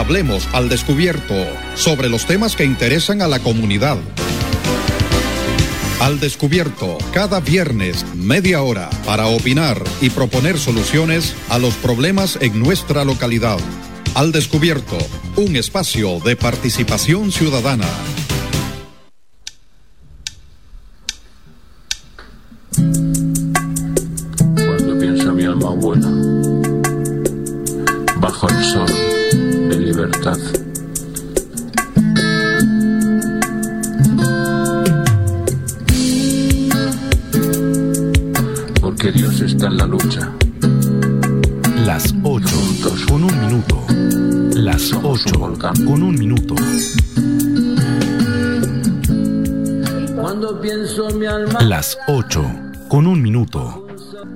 Hablemos al descubierto sobre los temas que interesan a la comunidad. Al descubierto, cada viernes, media hora, para opinar y proponer soluciones a los problemas en nuestra localidad. Al descubierto, un espacio de participación ciudadana.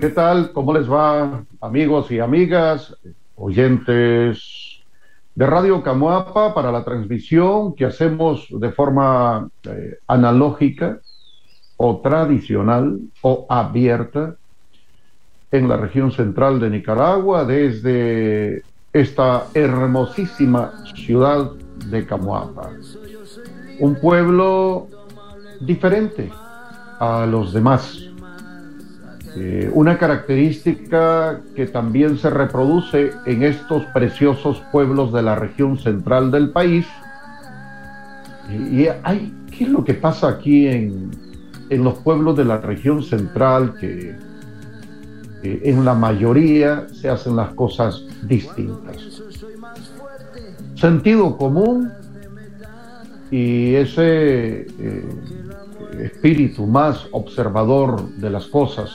¿Qué tal? ¿Cómo les va, amigos y amigas, oyentes de Radio Camuapa para la transmisión que hacemos de forma eh, analógica o tradicional o abierta en la región central de Nicaragua desde esta hermosísima ciudad de Camuapa? Un pueblo diferente a los demás. Eh, una característica que también se reproduce en estos preciosos pueblos de la región central del país. Y, hay, ¿qué es lo que pasa aquí en, en los pueblos de la región central? Que en la mayoría se hacen las cosas distintas. Sentido común y ese eh, espíritu más observador de las cosas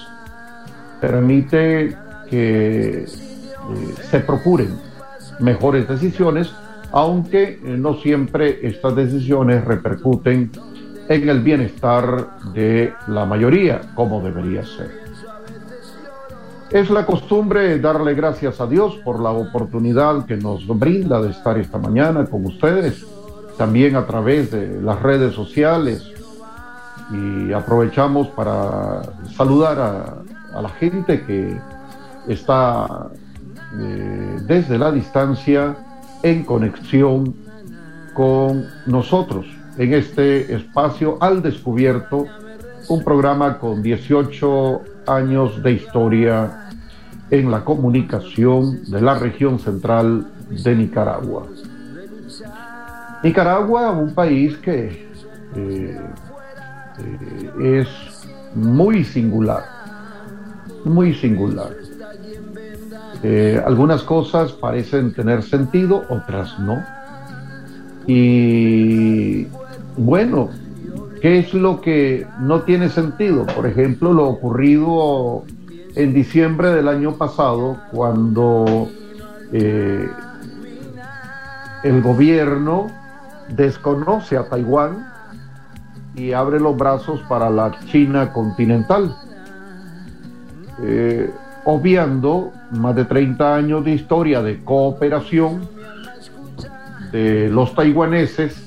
permite que eh, se procuren mejores decisiones, aunque eh, no siempre estas decisiones repercuten en el bienestar de la mayoría, como debería ser. Es la costumbre darle gracias a Dios por la oportunidad que nos brinda de estar esta mañana con ustedes, también a través de las redes sociales, y aprovechamos para saludar a, a la gente que está eh, desde la distancia en conexión con nosotros en este espacio al descubierto, un programa con 18 años de historia en la comunicación de la región central de Nicaragua. Nicaragua, un país que eh, eh, es muy singular, muy singular. Eh, algunas cosas parecen tener sentido, otras no. Y bueno, ¿qué es lo que no tiene sentido? Por ejemplo, lo ocurrido en diciembre del año pasado, cuando eh, el gobierno desconoce a Taiwán y abre los brazos para la China continental, eh, obviando más de 30 años de historia de cooperación de los taiwaneses,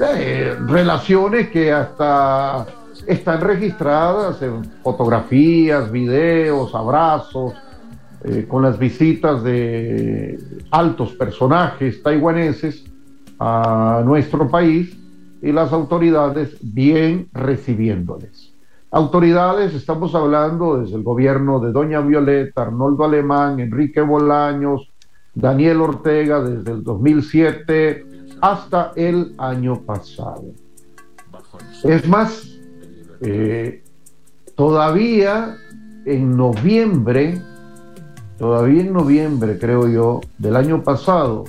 eh, relaciones que hasta están registradas en fotografías, videos, abrazos, eh, con las visitas de altos personajes taiwaneses a nuestro país y las autoridades bien recibiéndoles. Autoridades, estamos hablando desde el gobierno de Doña Violeta, Arnoldo Alemán, Enrique Bolaños, Daniel Ortega desde el 2007 hasta el año pasado. Es más, eh, todavía en noviembre, todavía en noviembre creo yo, del año pasado,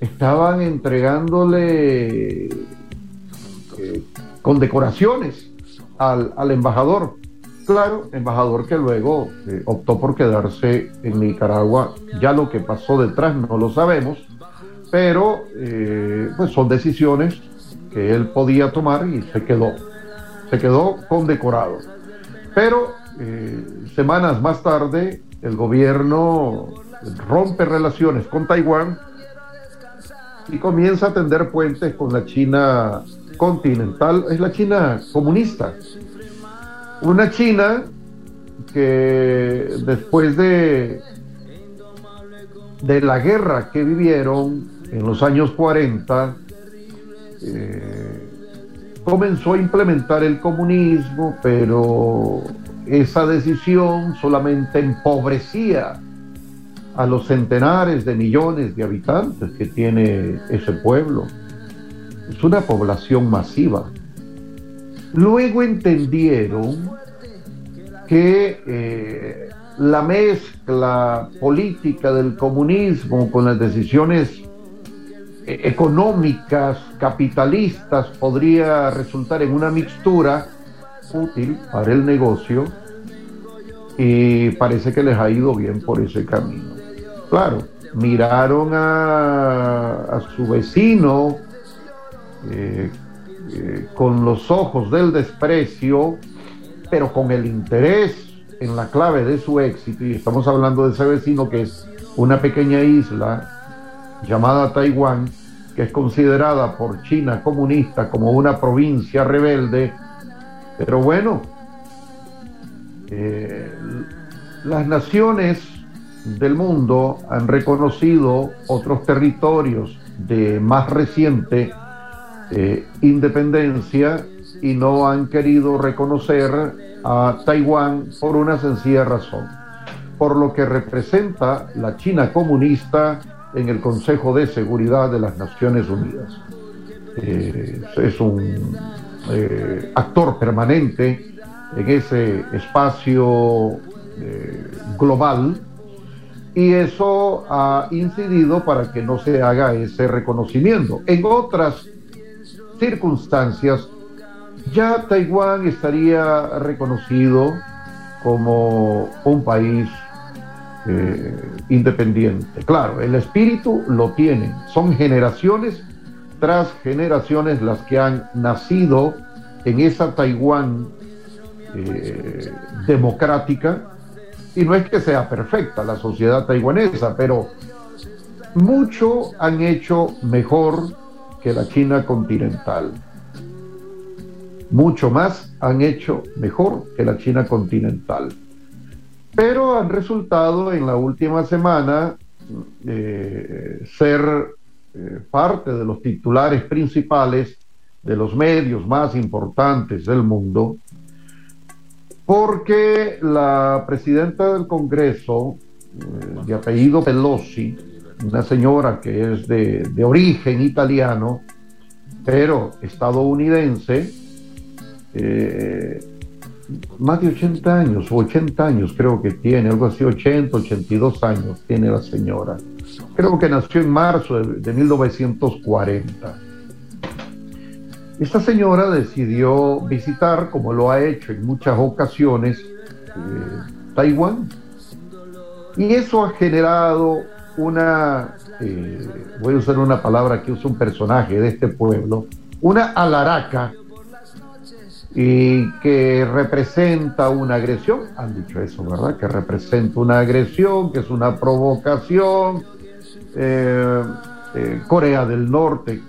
estaban entregándole eh, condecoraciones al, al, embajador. Claro, embajador que luego eh, optó por quedarse en Nicaragua. Ya lo que pasó detrás no lo sabemos, pero eh, pues son decisiones que él podía tomar y se quedó. Se quedó condecorado. Pero eh, semanas más tarde, el gobierno rompe relaciones con Taiwán y comienza a tender puentes con la China continental, es la China comunista. Una China que después de, de la guerra que vivieron en los años 40 eh, comenzó a implementar el comunismo, pero esa decisión solamente empobrecía a los centenares de millones de habitantes que tiene ese pueblo. Es una población masiva. Luego entendieron que eh, la mezcla política del comunismo con las decisiones eh, económicas, capitalistas, podría resultar en una mixtura útil para el negocio y parece que les ha ido bien por ese camino. Claro, miraron a, su vecino eh, eh, con los ojos del desprecio, pero con el interés en la clave de su éxito, y estamos hablando de ese vecino que es una pequeña isla llamada Taiwán, que es considerada por China comunista como una provincia rebelde, pero bueno, eh, las naciones del mundo han reconocido otros territorios de más reciente eh, independencia y no han querido reconocer a Taiwán por una sencilla razón, por lo que representa la China comunista en el Consejo de Seguridad de las Naciones Unidas. Eh, es un eh, actor permanente en ese espacio global y eso ha incidido para que no se haga ese reconocimiento. En otras circunstancias, ya Taiwán estaría reconocido como un país eh, independiente. Claro, el espíritu lo tienen, son generaciones tras generaciones las que han nacido en esa Taiwán eh, democrática, y no es que sea perfecta la sociedad taiwanesa, pero mucho han hecho mejor que la China continental. Mucho más han hecho mejor que la China continental pero han resultado en la última semana eh, ser eh, parte de los titulares principales de los medios más importantes del mundo, porque la presidenta del Congreso, eh, de apellido Pelosi, una señora que es de, de origen italiano, pero estadounidense, más de 80 años, o 80 años creo que tiene, algo así, 80, 82 años tiene la señora. Creo que nació en marzo de, 1940. Esta señora decidió visitar, como lo ha hecho en muchas ocasiones, eh, Taiwán. Y eso ha generado una, eh, voy a usar una palabra que usa un personaje de este pueblo, una alaraca y que representa una agresión, han dicho eso, ¿verdad? Que representa una agresión, que es una provocación. Eh, eh, Corea del Norte,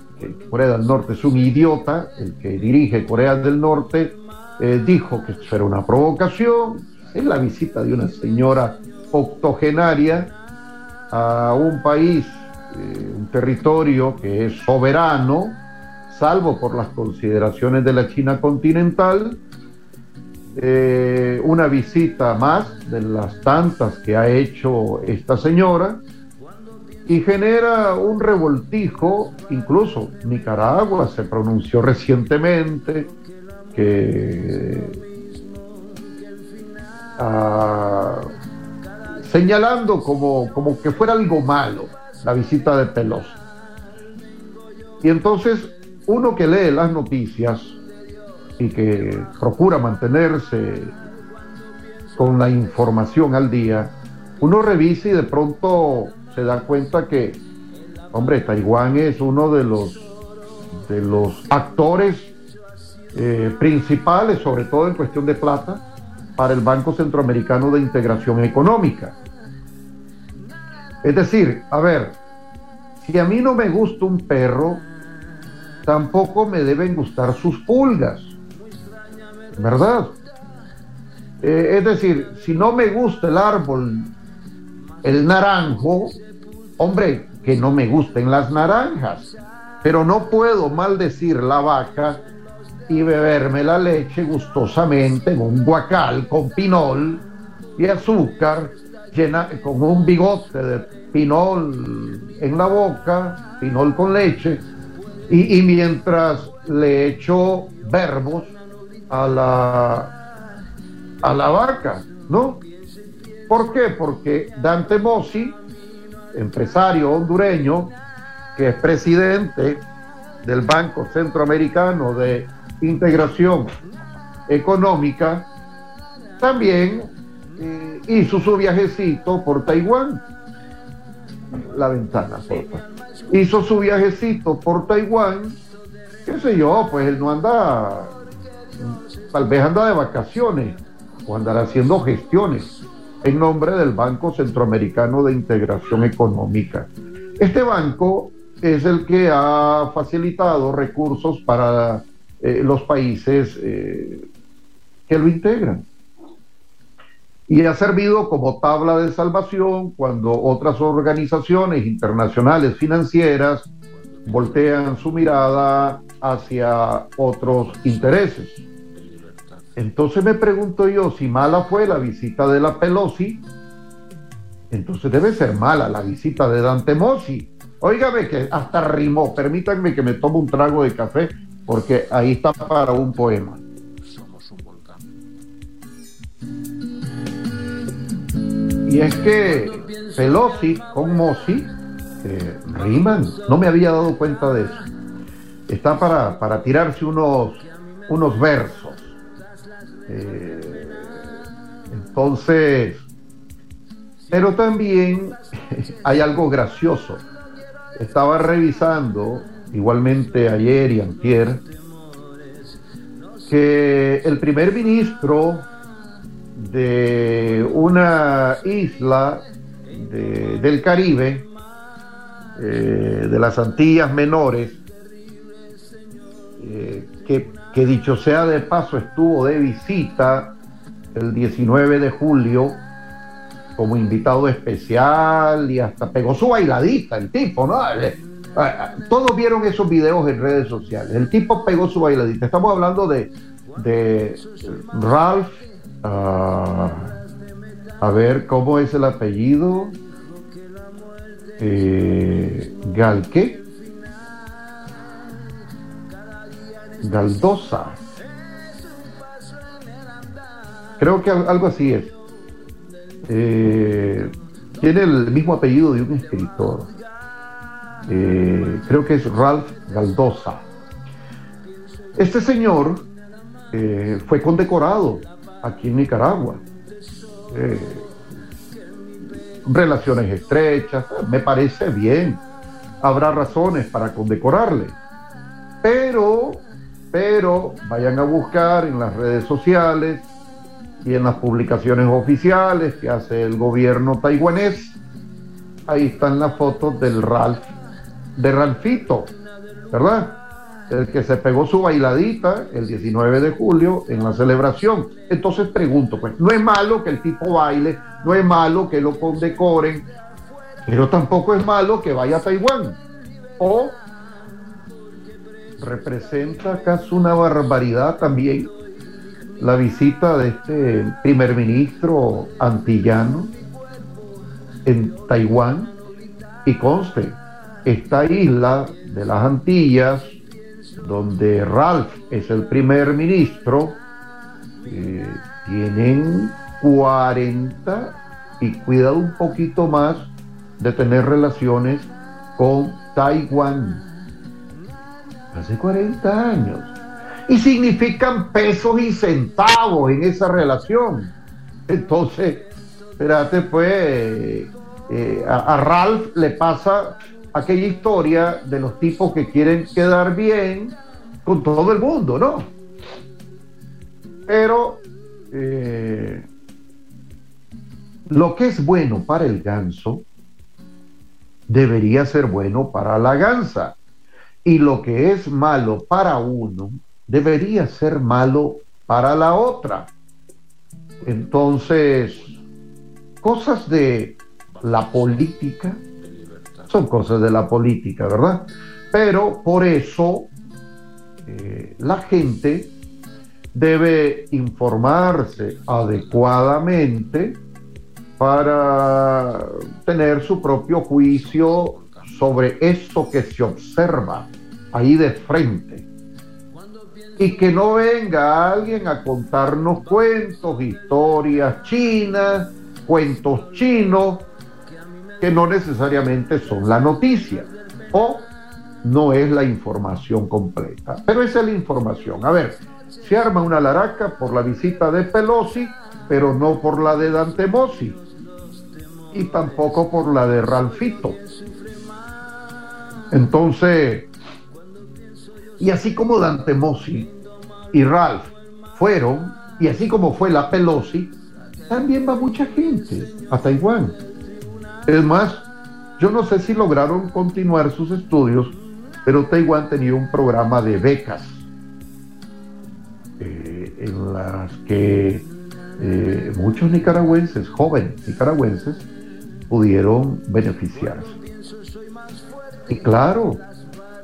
Corea del Norte es un idiota, el que dirige Corea del Norte, dijo que eso era una provocación, es la visita de una señora octogenaria a un país, un territorio que es soberano, salvo por las consideraciones de la China continental, eh, una visita más de las tantas que ha hecho esta señora y genera un revoltijo, incluso Nicaragua se pronunció recientemente que ah, señalando como, como que fuera algo malo la visita de Pelosi. Y entonces uno que lee las noticias y que procura mantenerse con la información al día, uno revisa y de pronto se da cuenta que, hombre, Taiwán es uno de los, de los actores eh, principales, sobre todo en cuestión de plata, para el Banco Centroamericano de Integración Económica. Es decir, a ver, si a mí no me gusta un perro, tampoco me deben gustar sus pulgas, ¿verdad? Eh, es decir, si no me gusta el árbol, el naranjo, hombre, que no me gusten las naranjas, pero no puedo maldecir la vaca y beberme la leche gustosamente en un guacal con pinol y azúcar, llena, con un bigote de pinol en la boca, pinol con leche, y, y mientras le echo verbos a la, a la vaca, ¿no? ¿Por qué? Porque Dante Mossi, empresario hondureño, que es presidente del Banco Centroamericano de Integración Económica, también eh, hizo su viajecito por Taiwán. La ventana, Hizo su viajecito por Taiwán, qué sé yo, pues él no anda, tal vez anda de vacaciones o andará haciendo gestiones en nombre del Banco Centroamericano de Integración Económica. Este banco es el que ha facilitado recursos para eh, los países eh, que lo integran. Y ha servido como tabla de salvación cuando otras organizaciones internacionales financieras voltean su mirada hacia otros intereses. Entonces me pregunto yo, si mala fue la visita de la Pelosi, entonces debe ser mala la visita de Dante Mossi. Óigame que hasta rimó, permítanme que me tome un trago de café, porque ahí está para un poema. Y es que Pelosi con Mossi eh, riman, no me había dado cuenta de eso. Está para, para tirarse unos, unos versos. Eh, entonces, pero también hay algo gracioso. Estaba revisando, igualmente ayer y antier, que el primer ministro de una isla del Caribe, eh, de las Antillas Menores, eh, que que dicho sea de paso estuvo de visita el 19 de julio como invitado especial y hasta pegó su bailadita el tipo, ¿no? Eh, todos vieron esos videos en redes sociales. El tipo pegó su bailadita. Estamos hablando de, de Ralph. Ah, a ver, ¿cómo es el apellido? Eh, Galque. Galdosa. Creo que algo así es. Eh, tiene el mismo apellido de un escritor. Eh, creo que es Ralph Galdosa. Este señor eh, fue condecorado aquí en Nicaragua. relaciones estrechas, me parece bien. Habrá razones para condecorarle. Pero pero vayan a buscar en las redes sociales y en las publicaciones oficiales que hace el gobierno taiwanés. Ahí están las fotos del Ralph, de Ralfito, ¿verdad? El que se pegó su bailadita el 19 de julio en la celebración. Entonces pregunto, pues, no es malo que el tipo baile, no es malo que lo condecoren, pero tampoco es malo que vaya a Taiwán. O representa acaso una barbaridad también la visita de este primer ministro antillano en Taiwán y conste, esta isla de las Antillas, donde Ralph es el primer ministro, eh, tienen 40 y cuidado un poquito más de tener relaciones con Taiwán hace 40 años. Y significan pesos y centavos en esa relación. Entonces, espérate, pues, eh, a, a Ralph le pasa aquella historia de los tipos que quieren quedar bien con todo el mundo, ¿no? Pero eh, lo que es bueno para el ganso debería ser bueno para la gansa. Y lo que es malo para uno debería ser malo para la otra. Entonces, cosas de la política son cosas de la política, ¿verdad? Pero por eso eh, la gente debe informarse adecuadamente para tener su propio juicio sobre eso que se observa ahí de frente. Y que no venga alguien a contarnos cuentos, historias chinas, cuentos chinos, que no necesariamente son la noticia o no es la información completa. Pero esa es la información. A ver, se arma una laraca por la visita de Pelosi, pero no por la de Dante Mossi y tampoco por la de Ralfito. Entonces, y así como Dante Mossi y Ralph fueron, y así como fue la Pelosi, también va mucha gente a Taiwán. Es más, yo no sé si lograron continuar sus estudios, pero Taiwán tenía un programa de becas eh, en las que eh, muchos nicaragüenses, jóvenes nicaragüenses, pudieron beneficiarse. Y claro,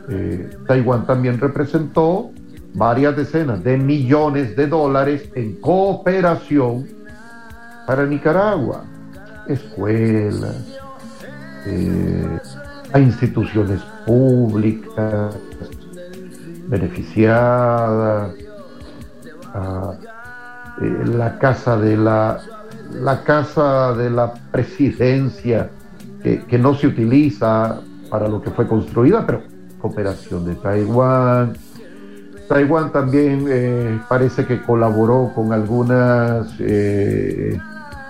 eh, Taiwán también representó varias decenas de millones de dólares en cooperación para Nicaragua, escuelas, eh, a instituciones públicas beneficiadas, a eh, la casa de la la casa de la presidencia que, no se utiliza para lo que fue construida, pero cooperación de Taiwán. Taiwán también eh, parece que colaboró con algunas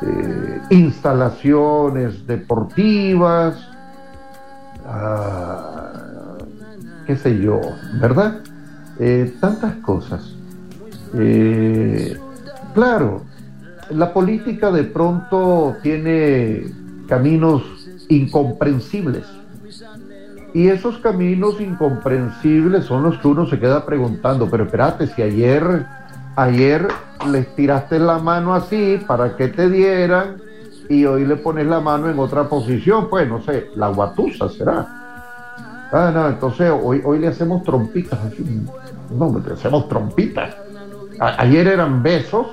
eh, instalaciones deportivas, ah, qué sé yo, ¿verdad? tantas cosas. claro, la política de pronto tiene caminos incomprensibles. Y esos caminos incomprensibles son los que uno se queda preguntando, pero espérate, si ayer, ayer les tiraste la mano así para que te dieran y hoy le pones la mano en otra posición, pues no sé, la guatusa será. Ah, no, entonces hoy, hoy le hacemos trompitas, no, le hacemos trompitas. ayer eran besos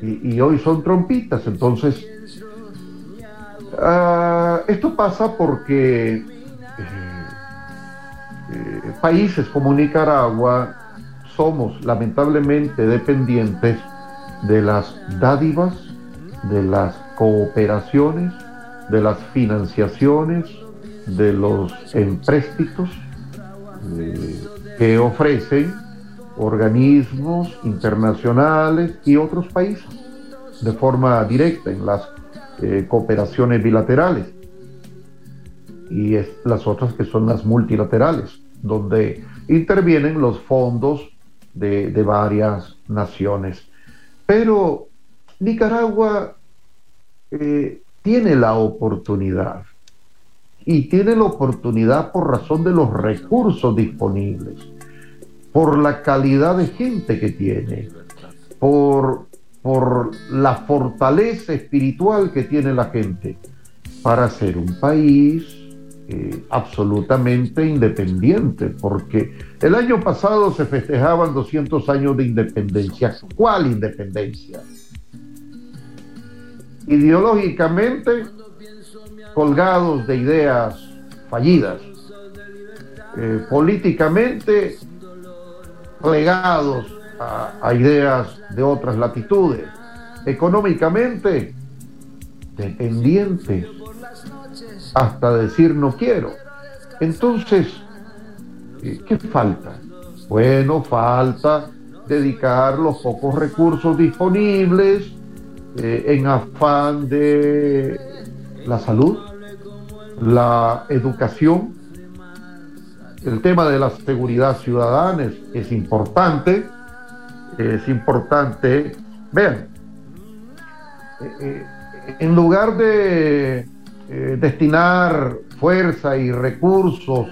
y, hoy son trompitas. Entonces, ah, esto pasa porque eh, eh, países como Nicaragua somos lamentablemente dependientes de las dádivas, de las cooperaciones, de las financiaciones, de los empréstitos eh, que ofrecen organismos internacionales y otros países de forma directa en las eh, cooperaciones bilaterales. Y las otras que son las multilaterales, donde intervienen los fondos de, varias naciones. Pero Nicaragua eh, tiene la oportunidad y tiene la oportunidad por razón de los recursos disponibles por la calidad de gente que tiene, por, por la fortaleza espiritual que tiene la gente para ser un país eh, absolutamente independiente, porque el año pasado se festejaban 200 años de independencia. ¿Cuál independencia? Ideológicamente colgados de ideas fallidas, eh, políticamente plegados a, ideas de otras latitudes, económicamente dependientes, hasta decir no quiero. Entonces, eh, ¿qué falta? Bueno, falta dedicar los pocos recursos disponibles eh, en afán de la salud, la educación, el tema de la seguridad ciudadana es, importante, es importante. Vean, eh, en lugar de eh, destinar fuerza y recursos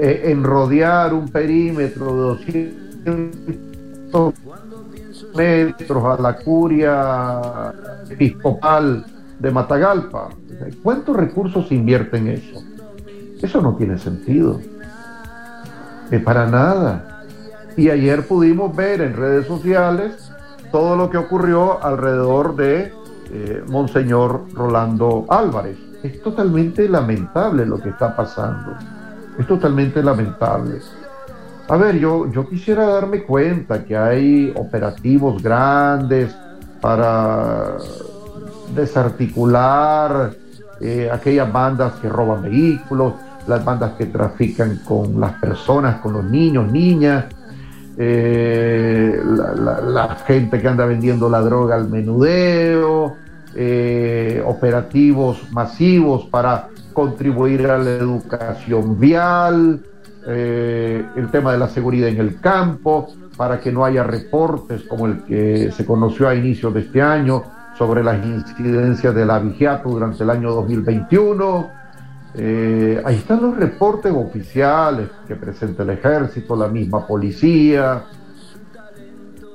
en rodear un perímetro de 200 metros a la curia episcopal de Matagalpa, ¿cuántos recursos invierte en eso? Eso no tiene sentido. Es para nada. Y ayer pudimos ver en redes sociales todo lo que ocurrió alrededor de eh, Monseñor Rolando Álvarez. Es totalmente lamentable lo que está pasando. Es totalmente lamentable. A ver, yo, yo quisiera darme cuenta que hay operativos grandes para desarticular eh, aquellas bandas que roban vehículos, las bandas que trafican con las personas, con los niños, niñas, eh, la, gente que anda vendiendo la droga al menudeo, eh, operativos masivos para contribuir a la educación vial, el tema de la seguridad en el campo, para que no haya reportes como el que se conoció a inicios de este año sobre las incidencias de la vigiato durante el año 2021. Eh, ahí están los reportes oficiales que presenta el ejército, la misma policía,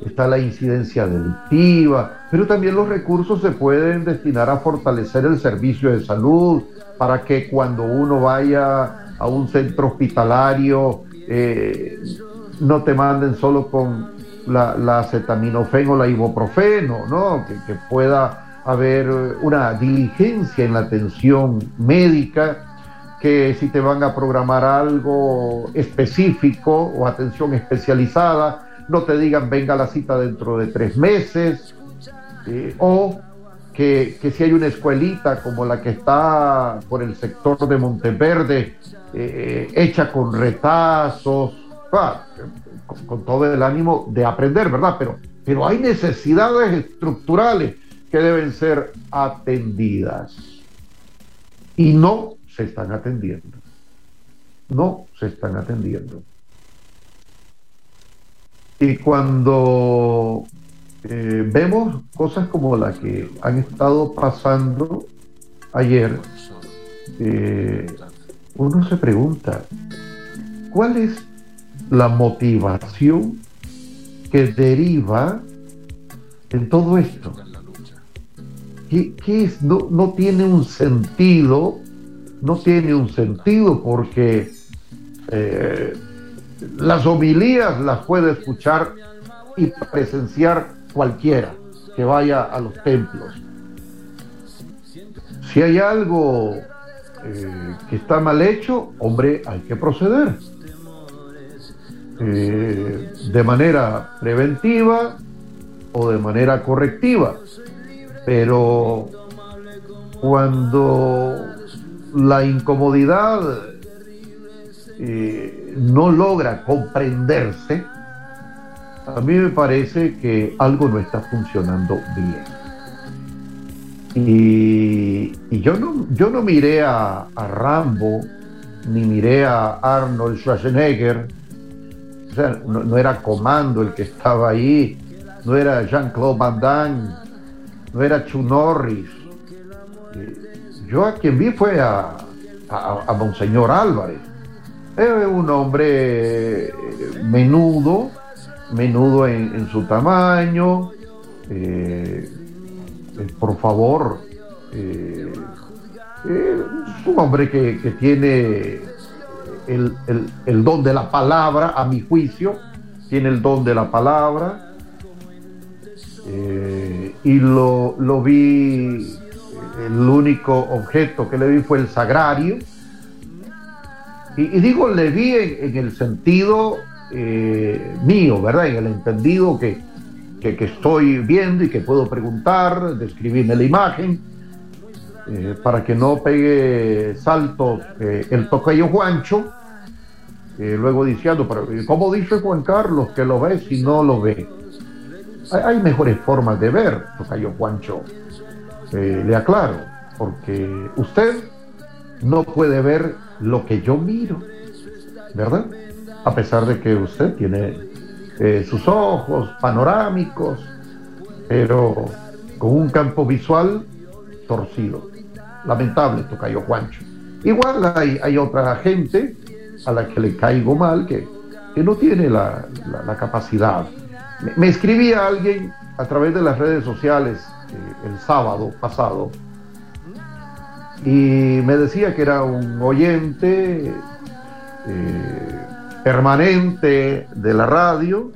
está la incidencia delictiva, pero también los recursos se pueden destinar a fortalecer el servicio de salud para que cuando uno vaya a un centro hospitalario eh, no te manden solo con la, la acetaminofén o la ibuprofeno, ¿no? Que, que, pueda haber una diligencia en la atención médica, que si te van a programar algo específico o atención especializada, no te digan venga la cita dentro de tres meses, eh, o que, que, si hay una escuelita como la que está por el sector de Monteverde, eh, hecha con retazos, ah, con, todo el ánimo de aprender, ¿verdad? Pero, pero hay necesidades estructurales que deben ser atendidas y no se están atendiendo. No se están atendiendo. Y cuando eh, vemos cosas como las que han estado pasando ayer, eh, uno se pregunta, ¿cuál es la motivación que deriva en todo esto. ¿Qué, es? No, tiene un sentido, no tiene un sentido porque eh, las homilías las puede escuchar y presenciar cualquiera que vaya a los templos. Si hay algo eh, que está mal hecho, hombre, hay que proceder. Eh, de manera preventiva o de manera correctiva. Pero cuando la incomodidad eh, no logra comprenderse, a mí me parece que algo no está funcionando bien. Y, yo, no, yo no miré a, Rambo, ni miré a Arnold Schwarzenegger, no, era Comando el que estaba ahí, no era Jean-Claude Van Damme, no era Chu Norris. Yo a quien vi fue a, a, Monseñor Álvarez. Es un hombre eh, menudo, menudo en, su tamaño. Eh, eh, por favor, es un hombre que, que tiene el, don de la palabra, a mi juicio, tiene el don de la palabra. Eh, y lo, lo, vi, el único objeto que le vi fue el sagrario. Y, digo, le vi en, el sentido eh, mío, ¿verdad? En el entendido que, que, estoy viendo y que puedo preguntar, describirme la imagen, eh, para que no pegue saltos el tocayo Juancho, eh, luego diciendo, pero ¿cómo dice Juan Carlos que lo ve si no lo ve? Hay, mejores formas de ver, Tocayo Juancho. Eh, le aclaro, porque usted no puede ver lo que yo miro, ¿verdad? A pesar de que usted tiene eh, sus ojos panorámicos, pero con un campo visual torcido. Lamentable, Tocayo Juancho. Igual hay, hay otra gente a la que le caigo mal, que, que no tiene la, capacidad. Me, escribía alguien a través de las redes sociales eh, el sábado pasado y me decía que era un oyente eh, permanente de la radio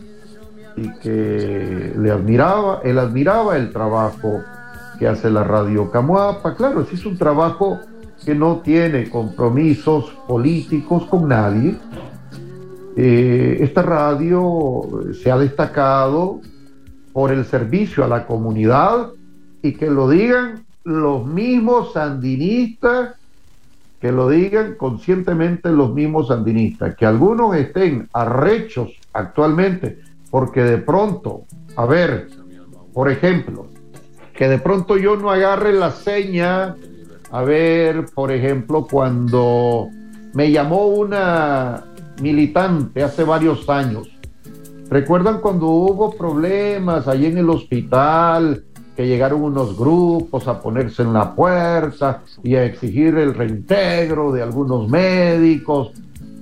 y que le admiraba, él admiraba el trabajo que hace la radio Camuapa. Claro, es un trabajo que no tiene compromisos políticos con nadie. Eh, esta radio se ha destacado por el servicio a la comunidad y que lo digan los mismos sandinistas, que lo digan conscientemente los mismos sandinistas, que algunos estén arrechos actualmente porque de pronto, a ver, por ejemplo, que de pronto yo no agarre la seña, a ver, por ejemplo, cuando me llamó una militante hace varios años. ¿Recuerdan cuando hubo problemas ahí en el hospital? Que llegaron unos grupos a ponerse en la puerta y a exigir el reintegro de algunos médicos.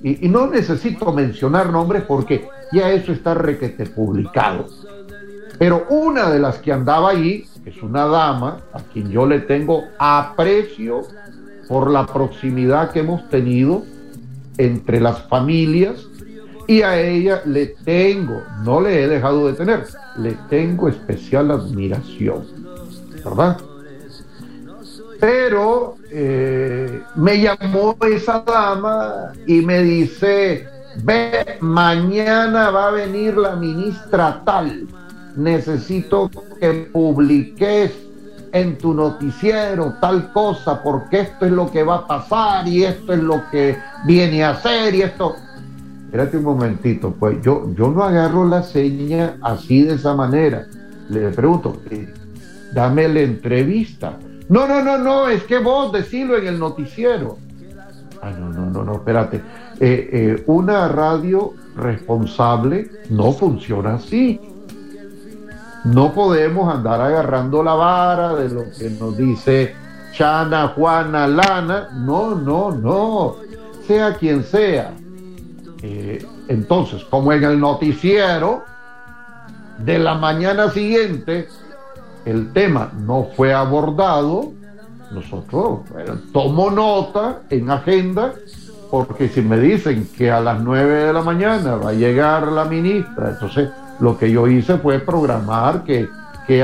Y, y no necesito mencionar nombres porque ya eso está requete publicado. Pero una de las que andaba ahí es una dama a quien yo le tengo aprecio por la proximidad que hemos tenido entre las familias y a ella le tengo, no le he dejado de tener, le tengo especial admiración, ¿verdad? Pero eh, me llamó esa dama y me dice, ve, mañana va a venir la ministra tal necesito que publiques en tu noticiero tal cosa, porque esto es lo que va a pasar y esto es lo que viene a hacer y esto. Espérate un momentito, pues yo, yo no agarro la seña así de esa manera. Le pregunto, eh, dame la entrevista. No, no, no, no, es que vos decilo en el noticiero. Ah, no, no, no, no, espérate. Eh, eh, una radio responsable no funciona así. No podemos andar agarrando la vara de lo que nos dice Chana, Juana, Lana. No, no, no. Sea quien sea. Eh, entonces, como en el noticiero de la mañana siguiente, el tema no fue abordado, nosotros tomo nota en agenda, porque si me dicen que a las 9 de la mañana va a llegar la ministra, entonces lo que yo hice fue programar que,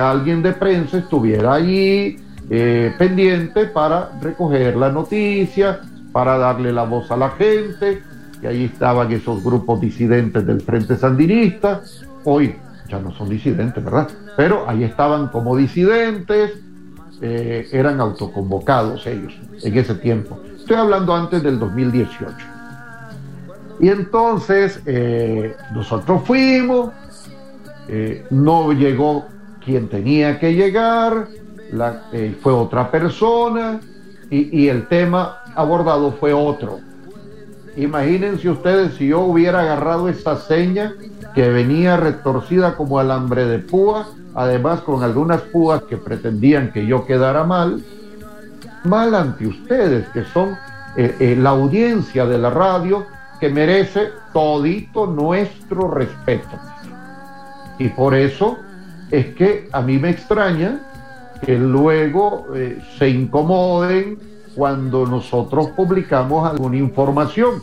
alguien de prensa estuviera allí eh, pendiente para recoger la noticia, para darle la voz a la gente, que ahí estaban esos grupos disidentes del Frente Sandinista, hoy ya no son disidentes, ¿verdad? Pero ahí estaban como disidentes, eh, eran autoconvocados ellos en ese tiempo. Estoy hablando antes del 2018. Y entonces eh, nosotros fuimos, eh, no llegó quien tenía que llegar, fue otra persona y, el tema abordado fue otro. Imagínense ustedes si yo hubiera agarrado esa seña que venía retorcida como alambre de púa, además con algunas púas que pretendían que yo quedara mal, mal ante ustedes, que son eh, la audiencia de la radio que merece todito nuestro respeto. Y por eso es que a mí me extraña que luego eh, se incomoden cuando nosotros publicamos alguna información.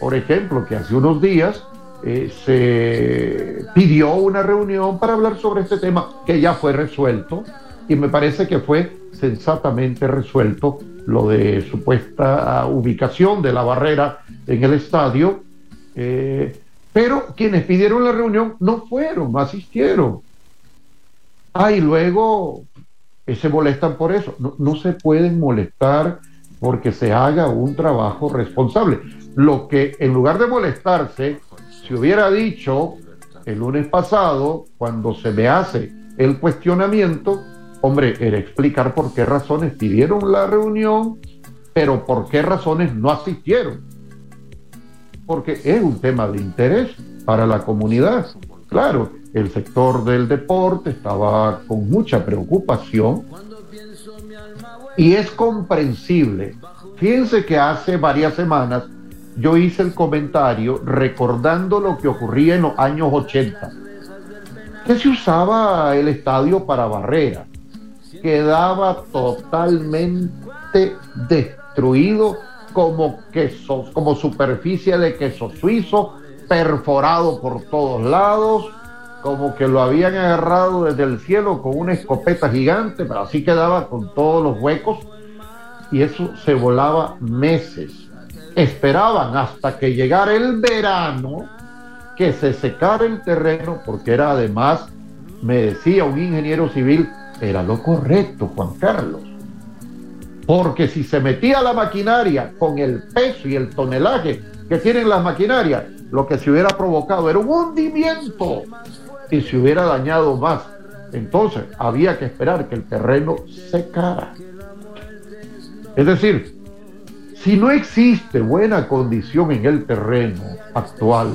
Por ejemplo, que hace unos días eh, se pidió una reunión para hablar sobre este tema que ya fue resuelto y me parece que fue sensatamente resuelto lo de supuesta ubicación de la barrera en el estadio. Eh, pero quienes pidieron la reunión no fueron, no asistieron. Ah, y luego se molestan por eso. No, no se pueden molestar porque se haga un trabajo responsable. Lo que en lugar de molestarse, se hubiera dicho el lunes pasado, cuando se me hace el cuestionamiento, hombre, era explicar por qué razones pidieron la reunión, pero por qué razones no asistieron porque es un tema de interés para la comunidad. Claro, el sector del deporte estaba con mucha preocupación y es comprensible. Fíjense que hace varias semanas yo hice el comentario recordando lo que ocurría en los años 80, que se usaba el estadio para barrera, quedaba totalmente destruido como queso, como superficie de queso suizo, perforado por todos lados, como que lo habían agarrado desde el cielo con una escopeta gigante, pero así quedaba con todos los huecos, y eso se volaba meses. Esperaban hasta que llegara el verano, que se secara el terreno, porque era además, me decía un ingeniero civil, era lo correcto, Juan Carlos. Porque si se metía la maquinaria con el peso y el tonelaje que tienen las maquinarias, lo que se hubiera provocado era un hundimiento y se hubiera dañado más. Entonces había que esperar que el terreno secara. Es decir, si no existe buena condición en el terreno actual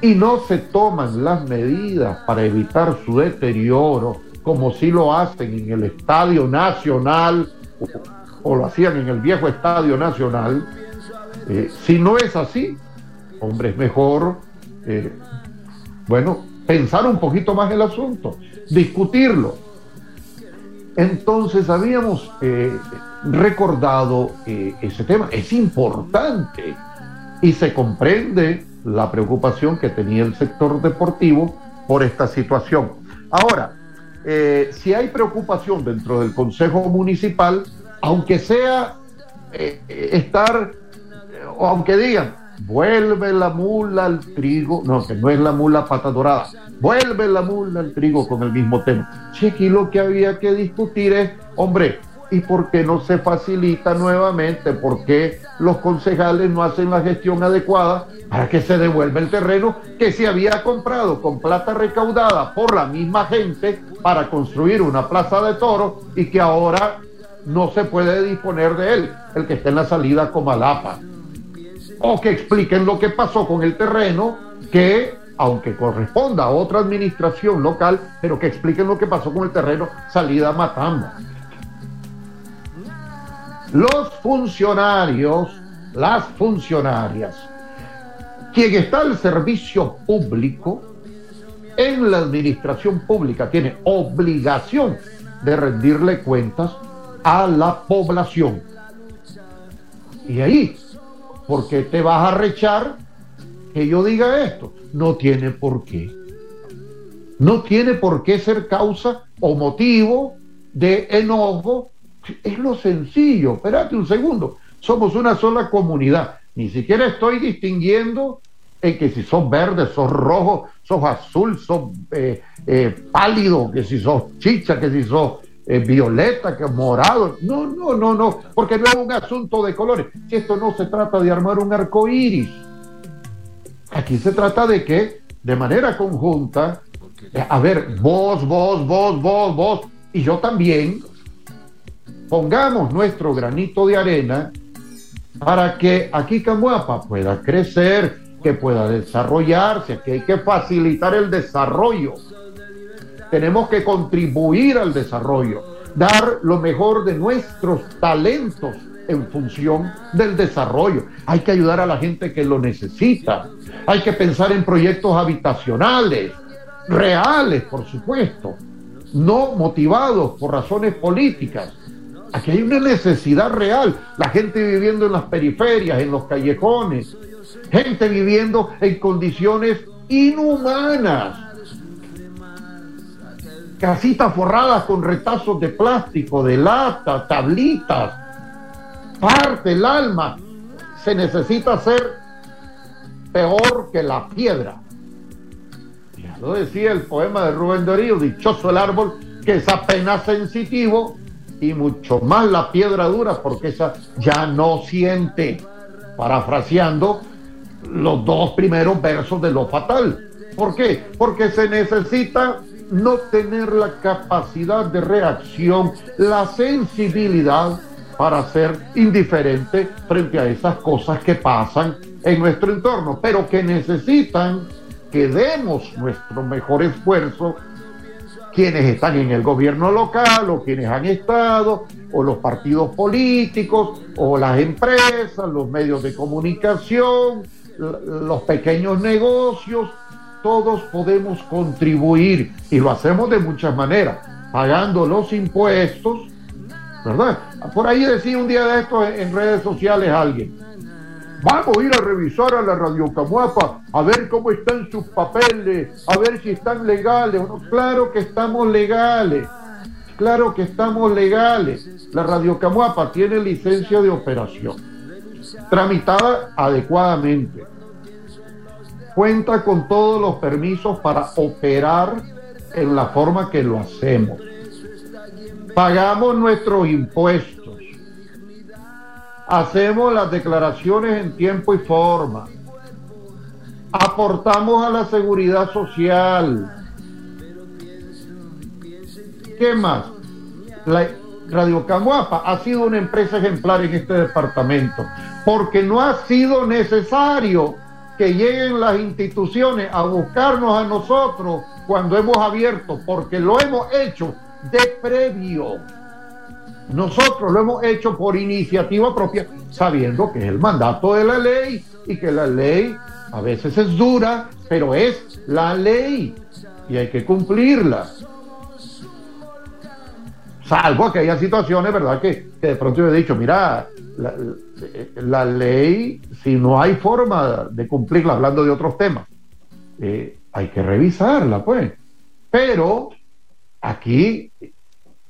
y no se toman las medidas para evitar su deterioro, como si lo hacen en el Estadio Nacional o, lo hacían en el viejo Estadio Nacional, eh, si no es así, hombre, es mejor, eh, bueno, pensar un poquito más el asunto, discutirlo. Entonces habíamos eh, recordado ese tema, es importante y se comprende la preocupación que tenía el sector deportivo por esta situación. Ahora, eh, si hay preocupación dentro del Consejo Municipal, aunque sea eh, estar, o aunque digan, vuelve la mula al trigo, no, que no es la mula pata dorada, vuelve la mula al trigo con el mismo tema. Si aquí lo que había que discutir es, hombre, ¿y por qué no se facilita nuevamente? ¿Por qué los concejales no hacen la gestión adecuada para que se devuelva el terreno que se había comprado con plata recaudada por la misma gente para construir una plaza de toros y que ahora no se puede disponer de él, el que está en la salida Comalapa? O que expliquen lo que pasó con el terreno que aunque corresponda a otra administración local, pero que expliquen lo que pasó con el terreno salida Matamba los funcionarios, las funcionarias, quien está al servicio público, en la administración pública tiene obligación de rendirle cuentas a la población. Y ahí, ¿por qué te vas a rechar que yo diga esto? No tiene por qué. No tiene por qué ser causa o motivo de enojo es lo sencillo. Espérate un segundo. Somos una sola comunidad. Ni siquiera estoy distinguiendo en que si sos verde, sos rojo, sos azul, sos eh, eh, pálido, que si sos chicha, que si sos eh, violeta, que morado. No, no, no, no, porque no es un asunto de colores. Si esto no se trata de armar un arco iris. Aquí se trata de que, de manera conjunta, a ver, vos, vos, vos, vos, vos, y yo también, pongamos nuestro granito de arena para que aquí Camuapa pueda crecer, que pueda desarrollarse, que hay que facilitar el desarrollo. Tenemos que contribuir al desarrollo, dar lo mejor de nuestros talentos en función del desarrollo. Hay que ayudar a la gente que lo necesita. Hay que pensar en proyectos habitacionales, reales, por supuesto, no motivados por razones políticas Aquí hay una necesidad real. La gente viviendo en las periferias, en los callejones. Gente viviendo en condiciones inhumanas. Casitas forradas con retazos de plástico, de lata, tablitas. Parte el alma. Se necesita ser peor que la piedra. Ya lo decía el poema de Rubén Darío, dichoso el árbol que es apenas sensitivo y mucho más la piedra dura porque esa ya no siente, parafraseando los dos primeros versos de lo fatal. ¿Por qué? Porque se necesita no tener la capacidad de reacción, la sensibilidad para ser indiferente frente a esas cosas que pasan en nuestro entorno, pero que necesitan que demos nuestro mejor esfuerzo quienes están en el gobierno local o quienes han estado, o los partidos políticos, o las empresas, los medios de comunicación, los pequeños negocios, todos podemos contribuir y lo hacemos de muchas maneras, pagando los impuestos, ¿verdad? Por ahí decía un día de esto en redes sociales alguien, vamos a ir a revisar a la Radio Camuapa, a ver cómo están sus papeles, a ver si están legales. claro que estamos legales, claro que estamos legales. La Radio Camuapa tiene licencia de operación, tramitada adecuadamente. Cuenta con todos los permisos para operar en la forma que lo hacemos pagamos nuestros impuestos, hacemos las declaraciones en tiempo y forma, aportamos a la seguridad social. ¿Qué más? La Radio Camuapa ha sido una empresa ejemplar en este departamento, porque no ha sido necesario que lleguen las instituciones a buscarnos a nosotros cuando hemos abierto, porque lo hemos hecho de previo. Nosotros lo hemos hecho por iniciativa propia, sabiendo que es el mandato de la ley y que la ley a veces es dura, pero es la ley y hay que cumplirla. Salvo que haya situaciones, ¿verdad? Que, de pronto yo he dicho, mira, la, ley, si no hay forma de cumplirla, hablando de otros temas, eh, hay que revisarla, pues. Pero Aquí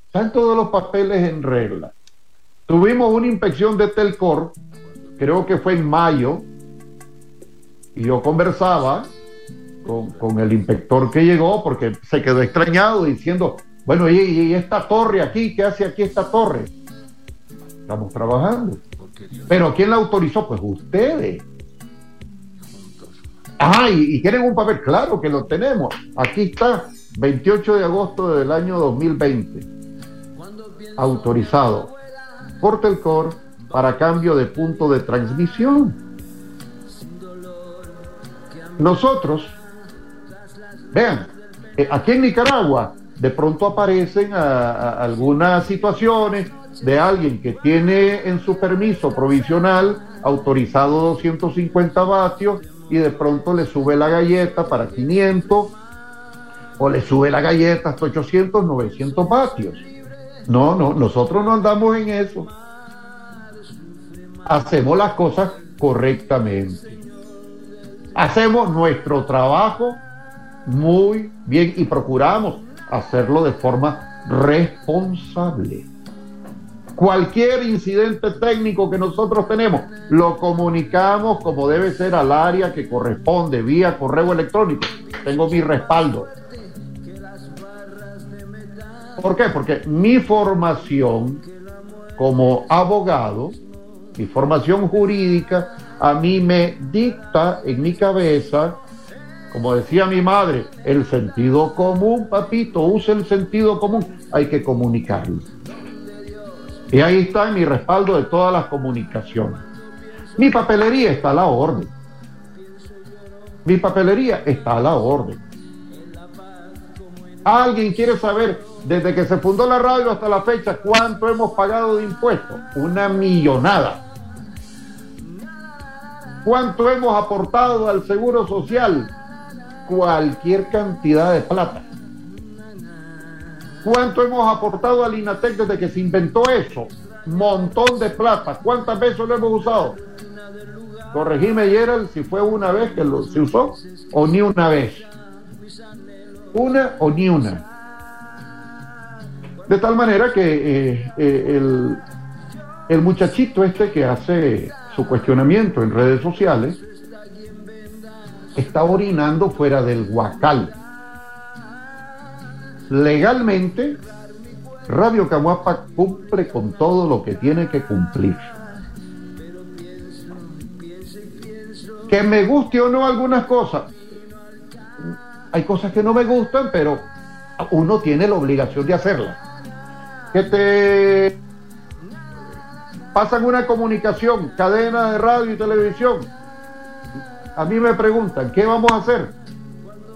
están todos los papeles en regla. Tuvimos una inspección de Telcor, creo que fue en mayo, y yo conversaba con, el inspector que llegó porque se quedó extrañado diciendo, bueno, ¿y, ¿y, esta torre aquí? ¿Qué hace aquí esta torre? Estamos trabajando. Pero ¿quién la autorizó? Pues ustedes. Ah, y quieren un papel, claro que lo tenemos. Aquí está. 28 de agosto del año 2020, autorizado por Telcor para cambio de punto de transmisión. Nosotros, vean, eh, aquí en Nicaragua de pronto aparecen algunas situaciones de alguien que tiene en su permiso provisional autorizado 250 vatios y de pronto le sube la galleta para 500 o le sube la galleta hasta 800, 900 vatios. No, no, nosotros no andamos en eso. Hacemos las cosas correctamente. Hacemos nuestro trabajo muy bien y procuramos hacerlo de forma responsable. Cualquier incidente técnico que nosotros tenemos, lo comunicamos como debe ser al área que corresponde vía correo electrónico. Tengo mi respaldo ¿Por qué? Porque mi formación como abogado, mi formación jurídica, a mí me dicta en mi cabeza, como decía mi madre, el sentido común, papito, use el sentido común, hay que comunicarlo. Y ahí está mi respaldo de todas las comunicaciones. Mi papelería está a la orden. Mi papelería está a la orden. ¿Alguien quiere saber desde que se fundó la radio hasta la fecha, ¿cuánto hemos pagado de impuestos? Una millonada. ¿Cuánto hemos aportado al Seguro Social? Cualquier cantidad de plata. ¿Cuánto hemos aportado al INATEC desde que se inventó eso? Montón de plata. ¿Cuántas veces lo hemos usado? Corregime, Gerald, si fue una vez que lo, se usó o ni una vez. Una o ni una. De tal manera que eh, eh, el, muchachito este que hace su cuestionamiento en redes sociales está orinando fuera del huacal. Legalmente, Radio Camuapa cumple con todo lo que tiene que cumplir. Que me guste o no algunas cosas. Hay cosas que no me gustan, pero uno tiene la obligación de hacerlas que te pasan una comunicación, cadena de radio y televisión. A mí me preguntan, ¿qué vamos a hacer?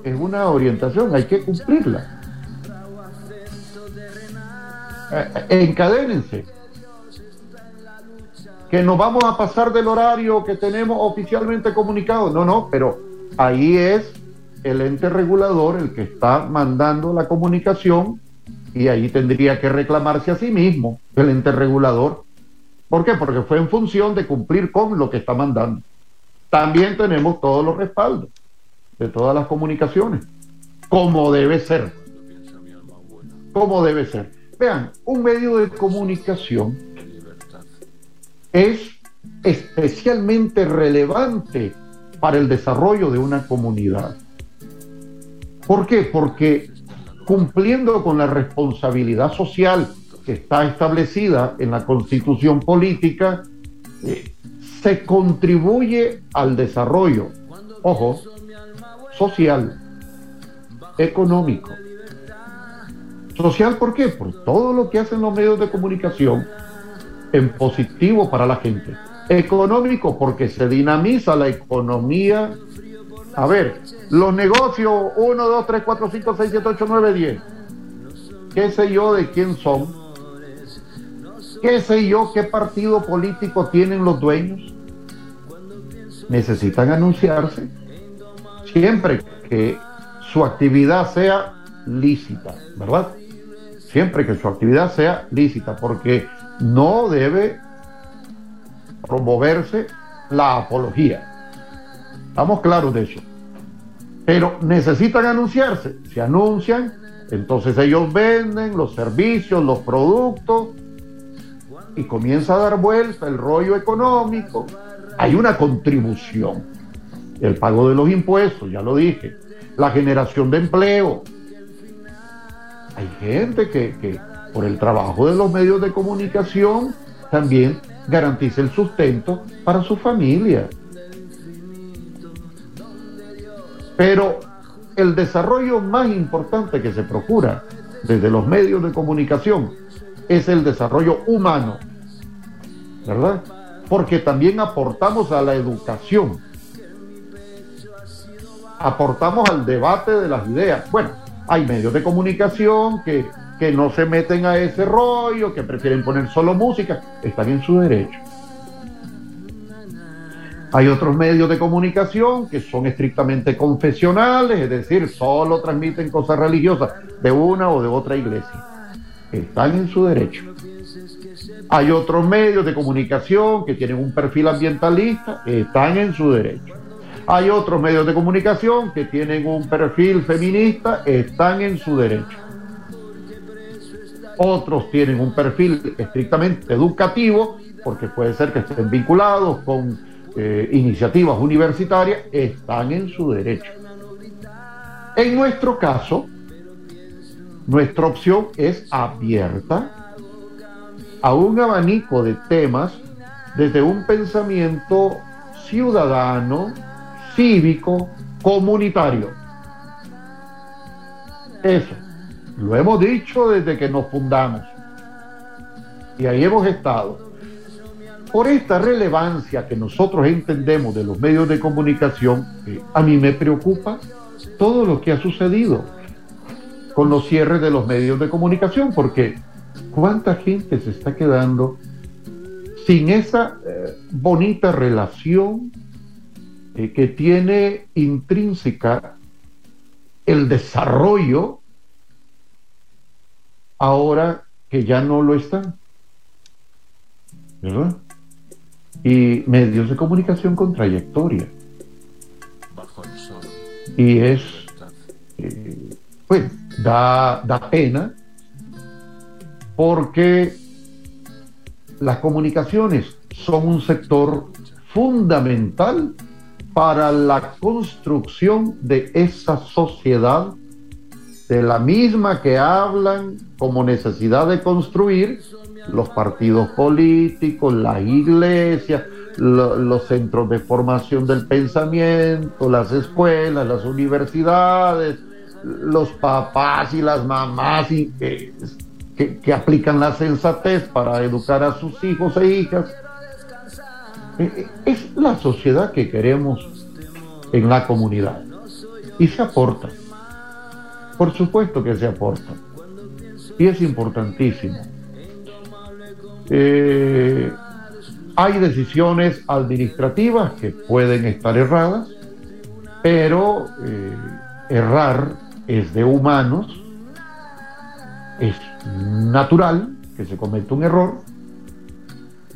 Es una orientación, hay que cumplirla. Eh, encadénense. Que nos vamos a pasar del horario que tenemos oficialmente comunicado. No, no, pero ahí es el ente regulador el que está mandando la comunicación y ahí tendría que reclamarse a sí mismo el ente regulador. ¿Por qué? Porque fue en función de cumplir con lo que está mandando. También tenemos todos los respaldos de todas las comunicaciones, como debe ser. Como debe ser. Vean, un medio de comunicación es especialmente relevante para el desarrollo de una comunidad. ¿Por qué? Porque cumpliendo con la responsabilidad social que está establecida en la constitución política, eh, se contribuye al desarrollo, ojo, social, económico. Social, ¿por qué? Por todo lo que hacen los medios de comunicación en positivo para la gente. Económico, porque se dinamiza la economía. A ver, los negocios 1, 2, 3, 4, 5, 6, 7, 8, 9, 10. ¿Qué sé yo de quién son? ¿Qué sé yo qué partido político tienen los dueños? Necesitan anunciarse siempre que su actividad sea lícita, ¿verdad? Siempre que su actividad sea lícita, porque no debe promoverse la apología. Estamos claros de eso. Pero necesitan anunciarse. Se anuncian, entonces ellos venden los servicios, los productos, y comienza a dar vuelta el rollo económico. Hay una contribución. El pago de los impuestos, ya lo dije. La generación de empleo. Hay gente que, que por el trabajo de los medios de comunicación, también garantiza el sustento para su familia. Pero el desarrollo más importante que se procura desde los medios de comunicación es el desarrollo humano, ¿verdad? Porque también aportamos a la educación, aportamos al debate de las ideas. Bueno, hay medios de comunicación que que no se meten a ese rollo, que prefieren poner solo música, están en su derecho. Hay otros medios de comunicación que son estrictamente confesionales, es decir, solo transmiten cosas religiosas de una o de otra iglesia. Están en su derecho. Hay otros medios de comunicación que tienen un perfil ambientalista, están en su derecho. Hay otros medios de comunicación que tienen un perfil feminista, están en su derecho otros tienen un perfil estrictamente educativo, porque puede ser que estén vinculados con eh, iniciativas universitarias, están en su derecho. En nuestro caso, nuestra opción es abierta a un abanico de temas desde un pensamiento ciudadano, cívico, comunitario. Eso. Lo hemos dicho desde que nos fundamos. Y ahí hemos estado. Por esta relevancia que nosotros entendemos de los medios de comunicación, a mí me preocupa todo lo que ha sucedido con los cierres de los medios de comunicación, porque cuánta gente se está quedando sin esa eh, bonita relación eh, que tiene intrínseca el desarrollo ahora que ya no lo están. ¿Verdad? Y medios de comunicación con trayectoria. Y es, eh, pues, da, da pena porque las comunicaciones son un sector fundamental para la construcción de esa sociedad de la misma que hablan como necesidad de construir los partidos políticos, las iglesias, los centros de formación del pensamiento, las escuelas, las universidades, los papás y las mamás que, que aplican la sensatez para educar a sus hijos e hijas. E, e, es la sociedad que queremos en la comunidad y se aporta. Por supuesto que se aporta. Y es importantísimo. Eh, hay decisiones administrativas que pueden estar erradas, pero eh, errar es de humanos es natural que se cometa un error.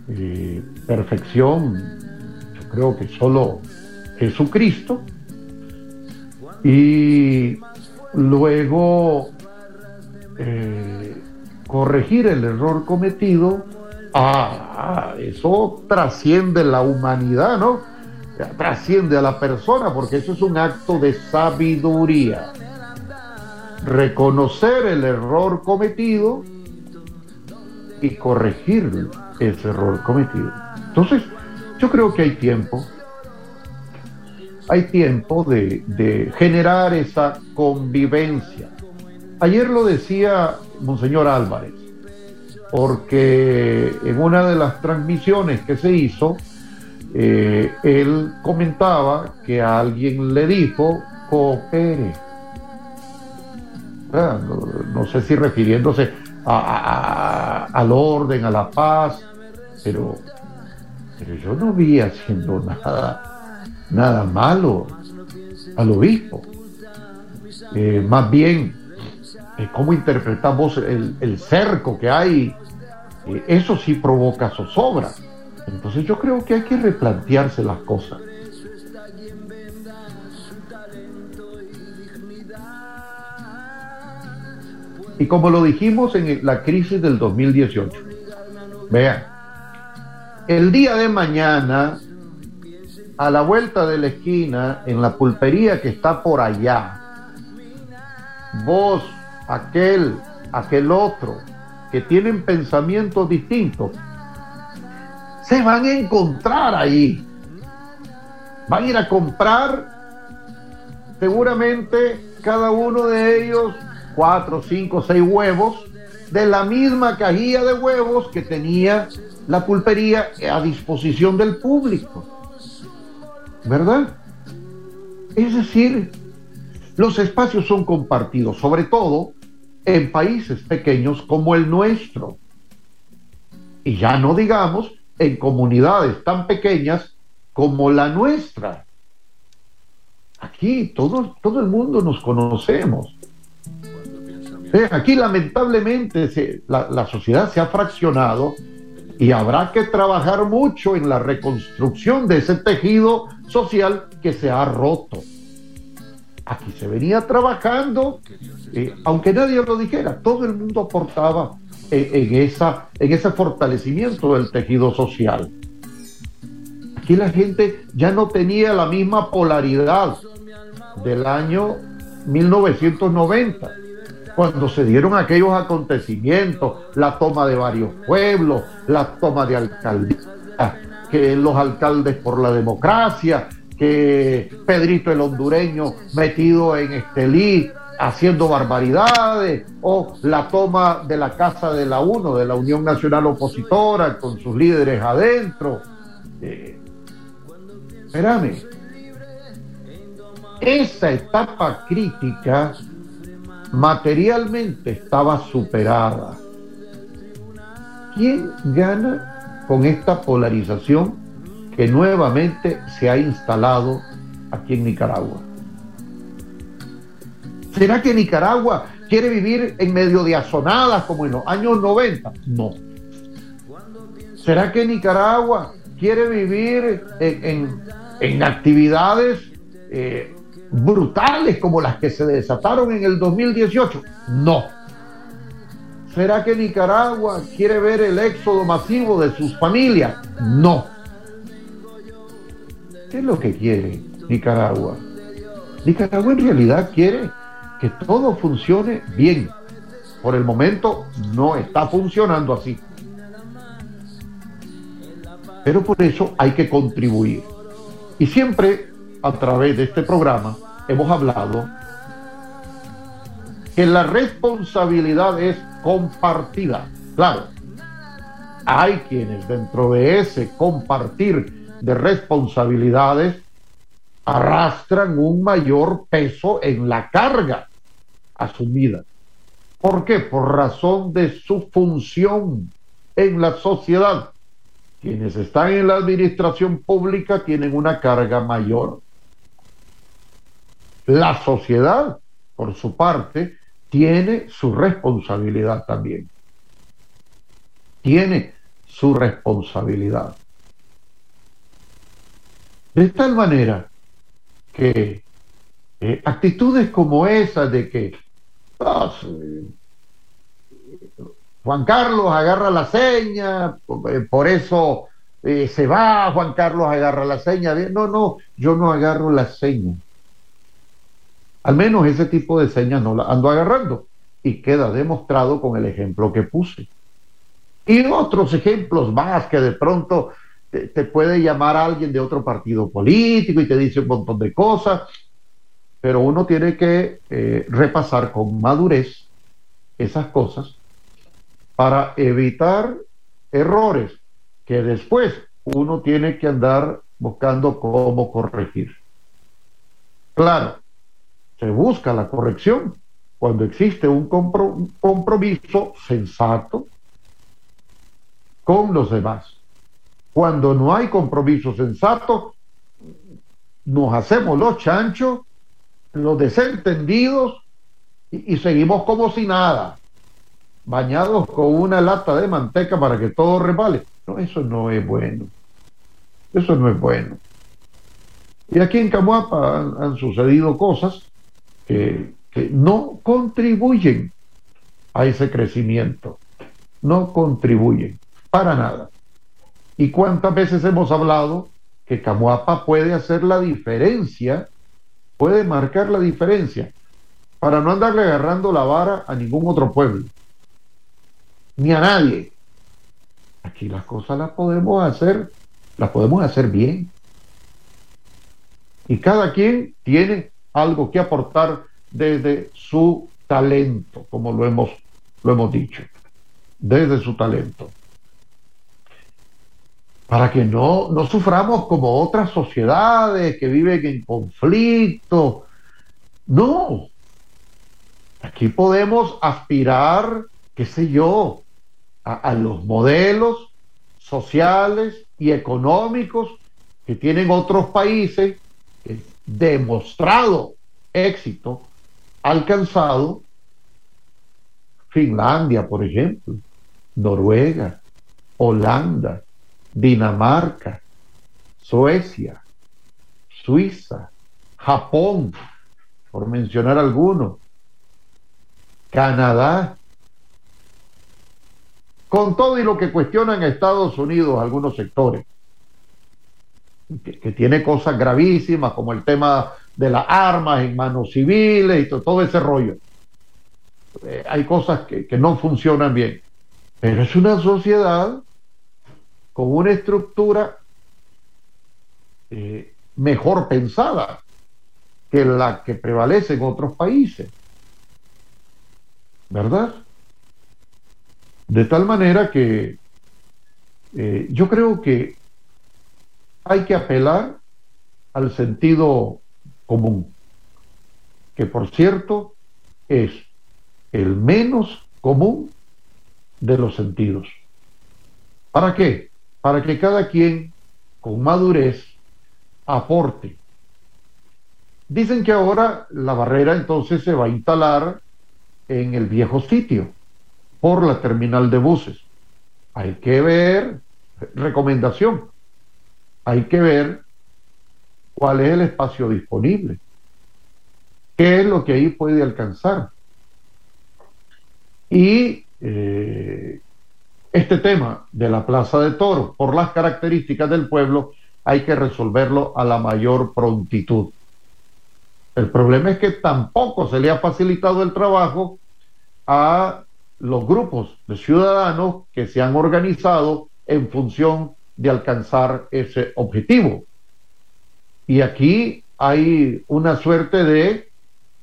Eh, perfección, yo creo que solo Jesucristo. Y luego eh, corregir el error cometido, ah, eso trasciende la humanidad, ¿no? Trasciende a la persona, porque eso es un acto de sabiduría. Reconocer el error cometido y corregir ese error cometido. Entonces, yo creo que hay tiempo, hay tiempo de, generar esa convivencia Ayer lo decía Monseñor Álvarez, porque en una de las transmisiones que se hizo, eh, él comentaba que alguien le dijo, coopere. No, sé si refiriéndose al orden, a la paz, pero, pero yo no vi haciendo nada, nada malo al obispo. Eh, más bien, eh, cómo interpretamos el, cerco que hay, eh, eso sí provoca zozobra. Entonces yo creo que hay que replantearse las cosas. Y como lo dijimos en la crisis del 2018, vean, el día de mañana, a la vuelta de la esquina, en la pulpería que está por allá, vos aquel, aquel otro, que tienen pensamientos distintos, se van a encontrar ahí. Van a ir a comprar seguramente cada uno de ellos cuatro, cinco, seis huevos de la misma cajilla de huevos que tenía la pulpería a disposición del público. ¿Verdad? Es decir, los espacios son compartidos, sobre todo en países pequeños como el nuestro. Y ya no digamos en comunidades tan pequeñas como la nuestra. Aquí todo, todo el mundo nos conocemos. aquí lamentablemente la, la sociedad se ha fraccionado y habrá que trabajar mucho en la reconstrucción de ese tejido social que se ha roto. Aquí se venía trabajando, eh, aunque nadie lo dijera, todo el mundo aportaba en, esa, en ese fortalecimiento del tejido social. Aquí la gente ya no tenía la misma polaridad del año 1990, cuando se dieron aquellos acontecimientos, la toma de varios pueblos, la toma de alcaldías, que los alcaldes por la democracia, que Pedrito el hondureño metido en Estelí haciendo barbaridades, o la toma de la Casa de la UNO, de la Unión Nacional Opositora, con sus líderes adentro. Eh, espérame, esa etapa crítica materialmente estaba superada. ¿Quién gana con esta polarización que nuevamente se ha instalado aquí en Nicaragua. ¿Será que Nicaragua quiere vivir en medio de azonadas como en los años 90? No. ¿Será que Nicaragua quiere vivir en, actividades eh, brutales como las que se desataron en el 2018? No. ¿Será que Nicaragua quiere ver el éxodo masivo de sus familias? No. ¿Qué es lo que quiere Nicaragua? Nicaragua en realidad quiere que todo funcione bien. Por el momento no está funcionando así. Pero por eso hay que contribuir. Y siempre a través de este programa hemos hablado que la responsabilidad es compartida. Claro, hay quienes dentro de ese compartir de responsabilidades arrastran un mayor peso en la carga asumida. ¿Por qué? Por razón de su función en la sociedad. Quienes están en la administración pública tienen una carga mayor. La sociedad, por su parte, tiene su responsabilidad también. Tiene su responsabilidad. De tal manera que eh, actitudes como esa de que ah, Juan Carlos agarra la seña, eh, por eso eh, se va, Juan Carlos agarra la seña. No, no, yo no agarro la seña. Al menos ese tipo de señas no la ando agarrando. Y queda demostrado con el ejemplo que puse. Y otros ejemplos más que de pronto te, puede llamar alguien de otro partido político y te dice un montón de cosas, pero uno tiene que eh, repasar con madurez esas cosas para evitar errores que después uno tiene que andar buscando cómo corregir. Claro, se busca la corrección cuando existe un compromiso sensato con los demás. Cuando no hay compromiso sensato, nos hacemos los chanchos, los desentendidos y, seguimos como si nada, bañados con una lata de manteca para que todo repale. No, eso no es bueno. Eso no es bueno. Y aquí en Camuapa han, sucedido cosas que, no contribuyen a ese crecimiento. No contribuyen para nada. ¿Y cuántas veces hemos hablado que Camuapa puede hacer la diferencia, puede marcar la diferencia, para no andarle agarrando la vara a ningún otro pueblo, ni a nadie? Aquí las cosas las podemos hacer, las podemos hacer bien. Y cada quien tiene algo que aportar desde su talento, como lo hemos, lo hemos dicho, desde su talento. Para que no, no suframos como otras sociedades que viven en conflicto. No, aquí podemos aspirar, qué sé yo, a, los modelos sociales y económicos que tienen otros países demostrado éxito alcanzado Finlandia, por ejemplo, Noruega, Holanda, Dinamarca, Suecia, Suiza, Japón, por mencionar algunos, Canadá, con todo y lo que cuestionan a Estados Unidos algunos sectores, que, tiene cosas gravísimas como el tema de las armas en manos civiles y todo, ese rollo. Eh, hay cosas que, no funcionan bien, pero es una sociedad con una estructura eh, mejor pensada que la que prevalece en otros países. ¿Verdad? De tal manera que eh, yo creo que hay que apelar al sentido común, que por cierto es el menos común de los sentidos. ¿Para qué? para que cada quien con madurez aporte. Dicen que ahora la barrera entonces se va a instalar en el viejo sitio, por la terminal de buses. Hay que ver, recomendación, hay que ver cuál es el espacio disponible, qué es lo que ahí puede alcanzar. Y eh, este tema de la Plaza de Toro, por las características del pueblo, hay que resolverlo a la mayor prontitud. El problema es que tampoco se le ha facilitado el trabajo a los grupos de ciudadanos que se han organizado en función de alcanzar ese objetivo. Y aquí hay una suerte de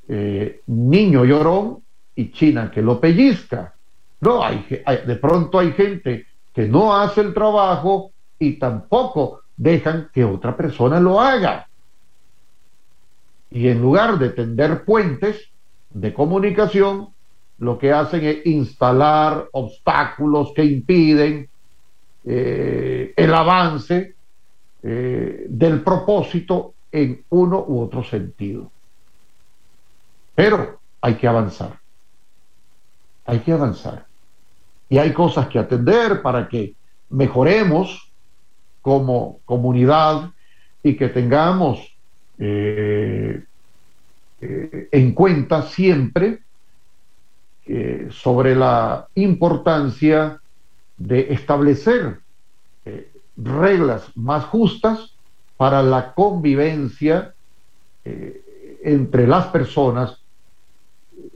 eh, niño llorón y China que lo pellizca. No, hay, de pronto hay gente que no hace el trabajo y tampoco dejan que otra persona lo haga. Y en lugar de tender puentes de comunicación, lo que hacen es instalar obstáculos que impiden eh, el avance eh, del propósito en uno u otro sentido. Pero hay que avanzar. hay que avanzar. Y hay cosas que atender para que mejoremos como comunidad y que tengamos eh, en cuenta siempre sobre la importancia de establecer reglas más justas para la convivencia entre las personas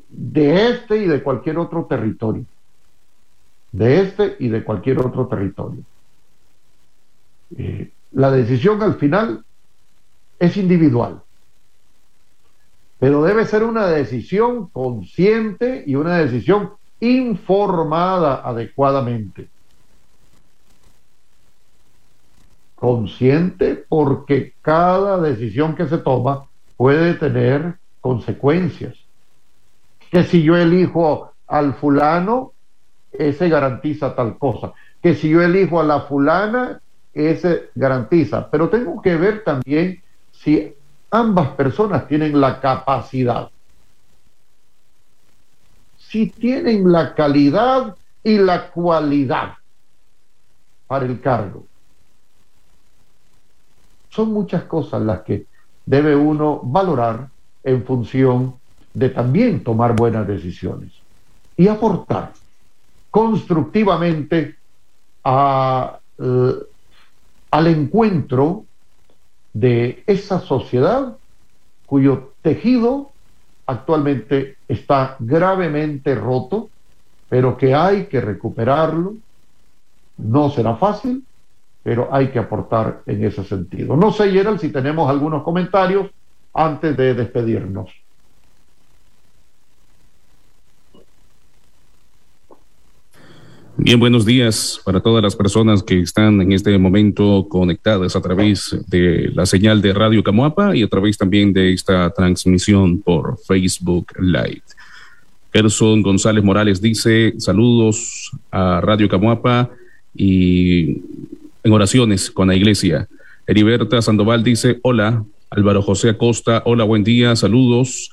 de este y de cualquier otro territorio. De este y de cualquier otro territorio. Eh, la decisión al final es individual, pero debe ser una decisión consciente y una decisión informada adecuadamente. Consciente porque cada decisión que se toma puede tener consecuencias. Que si yo elijo al fulano, ese garantiza tal cosa, que si yo elijo a la fulana, ese garantiza, pero tengo que ver también si ambas personas tienen la capacidad, si tienen la calidad y la cualidad para el cargo. Son muchas cosas las que debe uno valorar en función de también tomar buenas decisiones y aportar constructivamente eh, al encuentro de esa sociedad cuyo tejido actualmente está gravemente roto, pero que hay que recuperarlo. No será fácil, pero hay que aportar en ese sentido. No sé, Gerald, si tenemos algunos comentarios antes de despedirnos. Bien, buenos días para todas las personas que están en este momento conectadas a través de la señal de Radio Camuapa y a través también de esta transmisión por Facebook Live. Gerson González Morales dice saludos a Radio Camuapa y en oraciones con la iglesia. Heriberta Sandoval dice hola. Álvaro José Acosta, hola, buen día, saludos.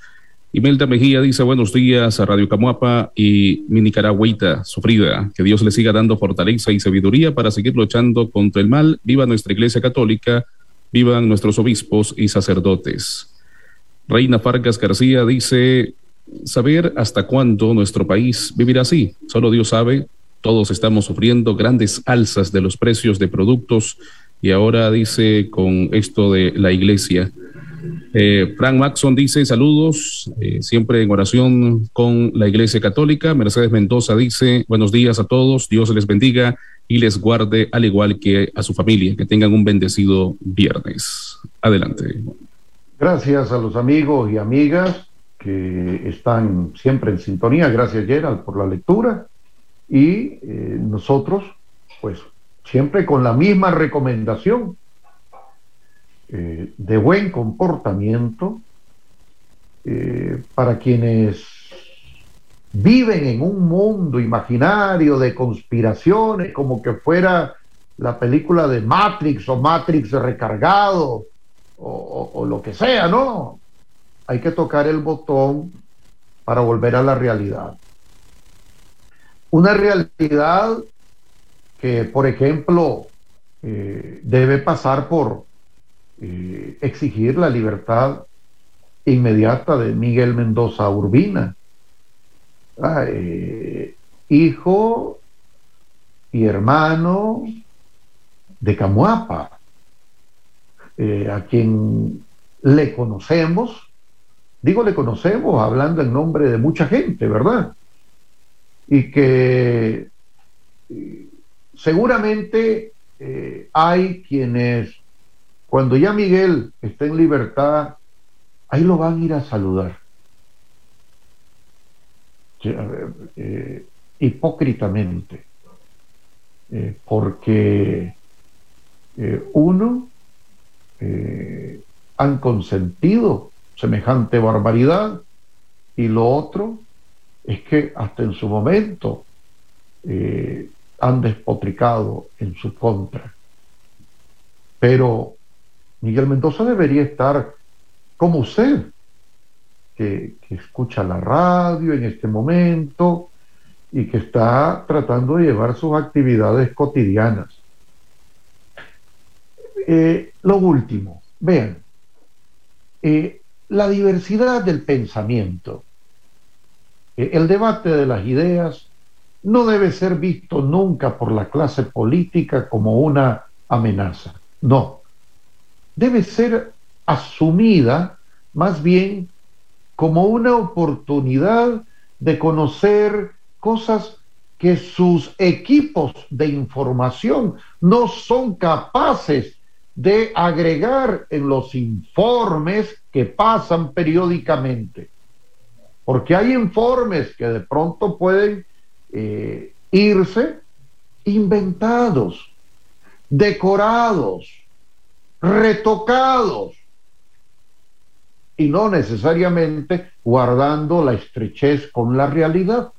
Imelda Mejía dice buenos días a Radio Camuapa y mi Nicaragüita sufrida. Que Dios le siga dando fortaleza y sabiduría para seguir luchando contra el mal. Viva nuestra Iglesia Católica, vivan nuestros obispos y sacerdotes. Reina Fargas García dice saber hasta cuándo nuestro país vivirá así. Solo Dios sabe. Todos estamos sufriendo grandes alzas de los precios de productos y ahora dice con esto de la iglesia eh, Frank Maxon dice saludos, eh, siempre en oración con la Iglesia Católica. Mercedes Mendoza dice buenos días a todos, Dios les bendiga y les guarde al igual que a su familia. Que tengan un bendecido viernes. Adelante. Gracias a los amigos y amigas que están siempre en sintonía. Gracias Gerald por la lectura. Y eh, nosotros, pues, siempre con la misma recomendación eh, de buen comportamiento eh, para quienes viven en un mundo imaginario de conspiraciones, como que fuera la película de Matrix o Matrix recargado o, o lo que sea, ¿no? Hay que tocar el botón para volver a la realidad. Una realidad que, por ejemplo, eh, debe pasar por eh, exigir la libertad inmediata de Miguel Mendoza Urbina, ah, eh, hijo y hermano de Camuapa, a quien le conocemos, digo le conocemos hablando en nombre de mucha gente, ¿verdad? Y que seguramente hay quienes cuando ya Miguel está en libertad, ahí lo van a ir a saludar. Eh, hipócritamente, eh, porque eh, uno han consentido semejante barbaridad y lo otro es que hasta en su momento han despotricado en su contra. Pero Miguel Mendoza debería estar como usted, que, escucha la radio en este momento y que está tratando de llevar sus actividades cotidianas. Eh, lo último, vean, eh, la diversidad del pensamiento, eh, el debate de las ideas, no debe ser visto nunca por la clase política como una amenaza. No. Debe ser asumida más bien como una oportunidad de conocer cosas que sus equipos de información no son capaces de agregar en los informes que pasan periódicamente. Porque hay informes que de pronto pueden eh, irse inventados, decorados, retocados, y no necesariamente guardando la estrechez con la realidad.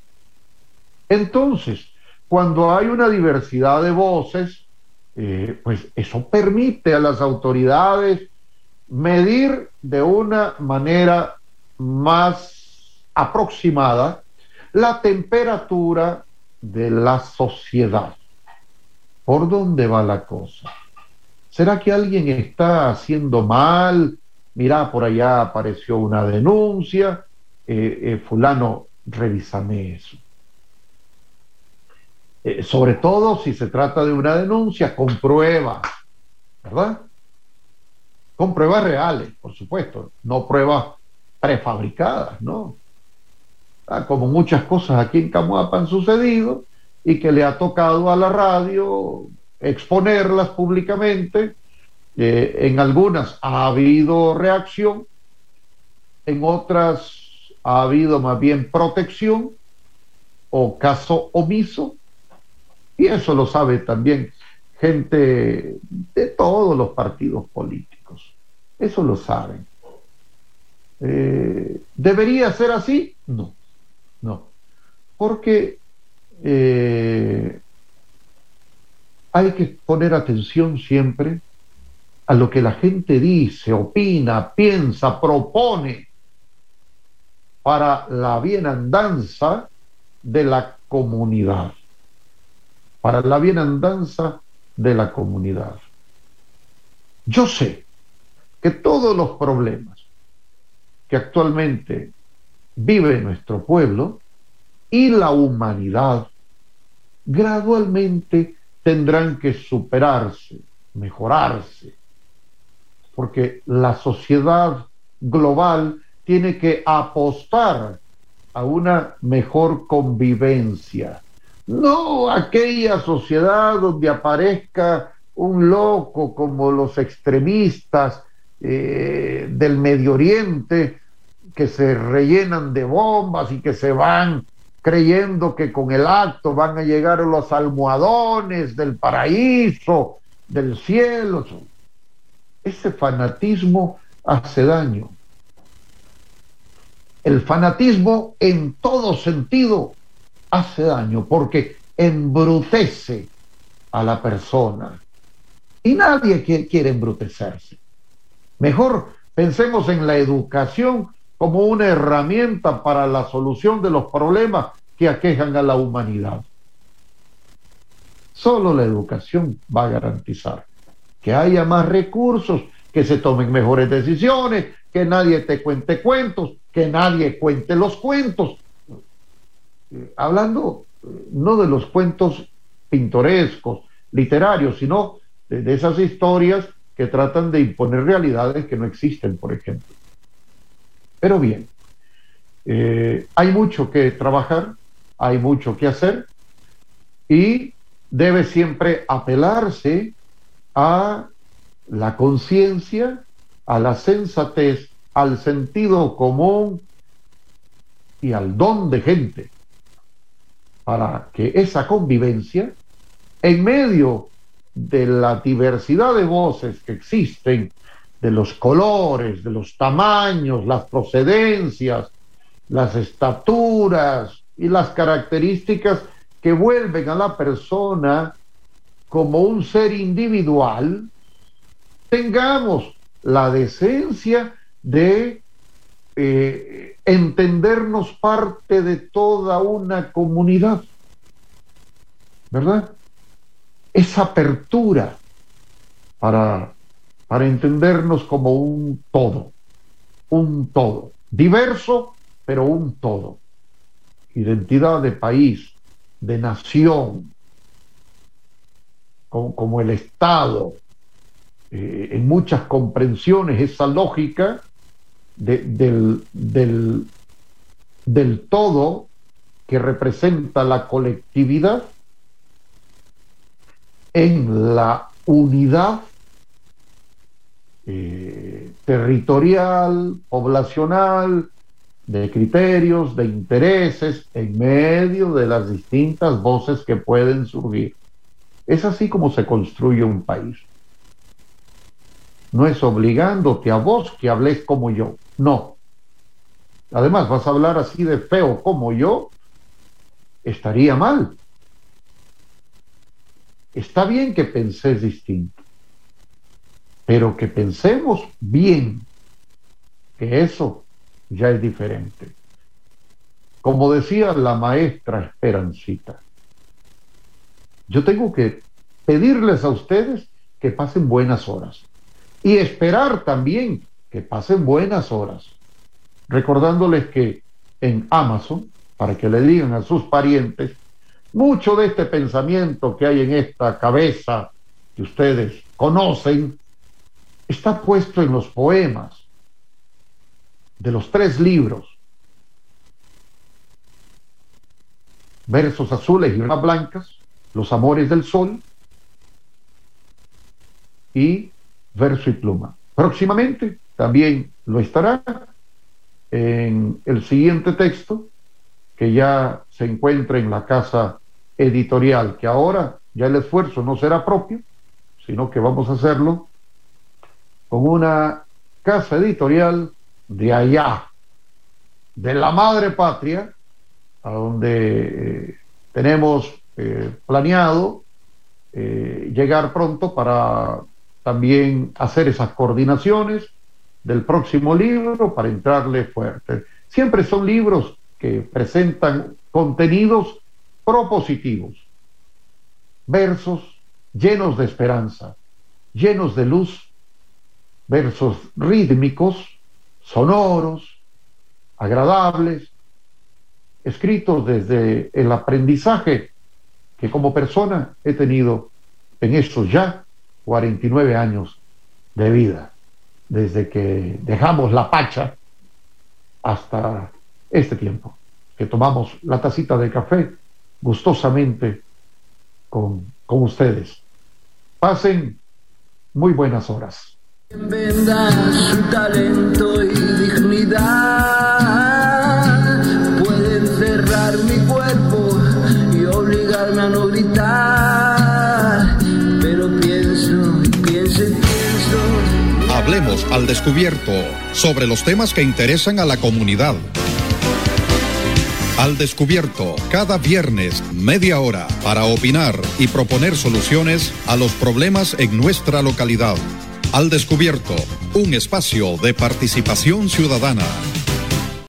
Entonces, cuando hay una diversidad de voces, eh, pues eso permite a las autoridades medir de una manera más aproximada la temperatura de la sociedad. ¿Por dónde va la cosa? ¿Será que alguien está haciendo mal? Mira, por allá apareció una denuncia. Eh, eh, fulano, revísame eso. Eh, sobre todo si se trata de una denuncia con pruebas, ¿verdad? Con pruebas reales, por supuesto, no pruebas prefabricadas, ¿no? Ah, como muchas cosas aquí en Camuapa han sucedido y que le ha tocado a la radio exponerlas públicamente. Eh, en algunas ha habido reacción, en otras ha habido más bien protección o caso omiso, y eso lo sabe también gente de todos los partidos políticos. Eso lo saben. Eh, ¿Debería ser así? No, no. Porque eh, hay que poner atención siempre a lo que la gente dice, opina, piensa, propone para la bienandanza de la comunidad, para la bienandanza de la comunidad. Yo sé que todos los problemas que actualmente vive nuestro pueblo y la humanidad gradualmente tendrán que superarse, mejorarse, porque la sociedad global tiene que apostar a una mejor convivencia. No aquella sociedad donde aparezca un loco como los extremistas eh, del Medio Oriente que se rellenan de bombas y que se van creyendo que con el acto van a llegar los almohadones del paraíso, del cielo. Ese fanatismo hace daño. El fanatismo en todo sentido hace daño porque embrutece a la persona. Y nadie quiere embrutecerse. Mejor pensemos en la educación como una herramienta para la solución de los problemas que aquejan a la humanidad. Solo la educación va a garantizar que haya más recursos, que se tomen mejores decisiones, que nadie te cuente cuentos, que nadie cuente los cuentos. Hablando eh, no de los cuentos pintorescos, literarios, sino de, esas historias que tratan de imponer realidades que no existen, por ejemplo. Pero bien, eh, hay mucho que trabajar, hay mucho que hacer y debe siempre apelarse a la conciencia, a la sensatez, al sentido común y al don de gente para que esa convivencia, en medio de la diversidad de voces que existen de los colores, de los tamaños, las procedencias, las estaturas y las características que vuelven a la persona como un ser individual, tengamos la decencia de eh, entendernos parte de toda una comunidad, ¿verdad? Esa apertura para, para entendernos como un todo, un todo, diverso, pero un todo. Identidad de país, de nación, como, el Estado, eh, en muchas comprensiones, esa lógica del, del, del todo que representa la colectividad en la unidad eh, territorial, poblacional, de criterios, de intereses, en medio de las distintas voces que pueden surgir. Es así como se construye un país. No es obligándote a vos que hables como yo, no. Además, vas a hablar así de feo como yo, estaría mal. Está bien que penses distinto, pero que pensemos bien, que eso ya es diferente. Como decía la maestra Esperancita, yo tengo que pedirles a ustedes que pasen buenas horas y esperar también que pasen buenas horas, recordándoles que en Amazon, para que le digan a sus parientes, mucho de este pensamiento que hay en esta cabeza que ustedes conocen está puesto en los poemas de los tres libros, versos azules y unas blancas, los amores del sol y verso y pluma. Próximamente también lo estará en el siguiente texto que ya se encuentra en la casa editorial, que ahora ya el esfuerzo no será propio, sino que vamos a hacerlo con una casa editorial de allá, de la madre patria, a donde eh, tenemos eh, planeado eh, llegar pronto para también hacer esas coordinaciones del próximo libro para entrarle fuerte. Siempre son libros que presentan contenidos propositivos, versos llenos de esperanza, llenos de luz, versos rítmicos, sonoros, agradables, escritos desde el aprendizaje que como persona he tenido en estos ya 49 años de vida, desde que dejamos la pacha hasta este tiempo, que tomamos la tacita de café gustosamente con, con ustedes. Pasen muy buenas horas. Venda su talento y dignidad. Pueden cerrar mi cuerpo y obligarme a no gritar. Pero pienso, pienso pienso. Hablemos al descubierto sobre los temas que interesan a la comunidad. Al descubierto, cada viernes, media hora, para opinar y proponer soluciones a los problemas en nuestra localidad. Al descubierto, un espacio de participación ciudadana.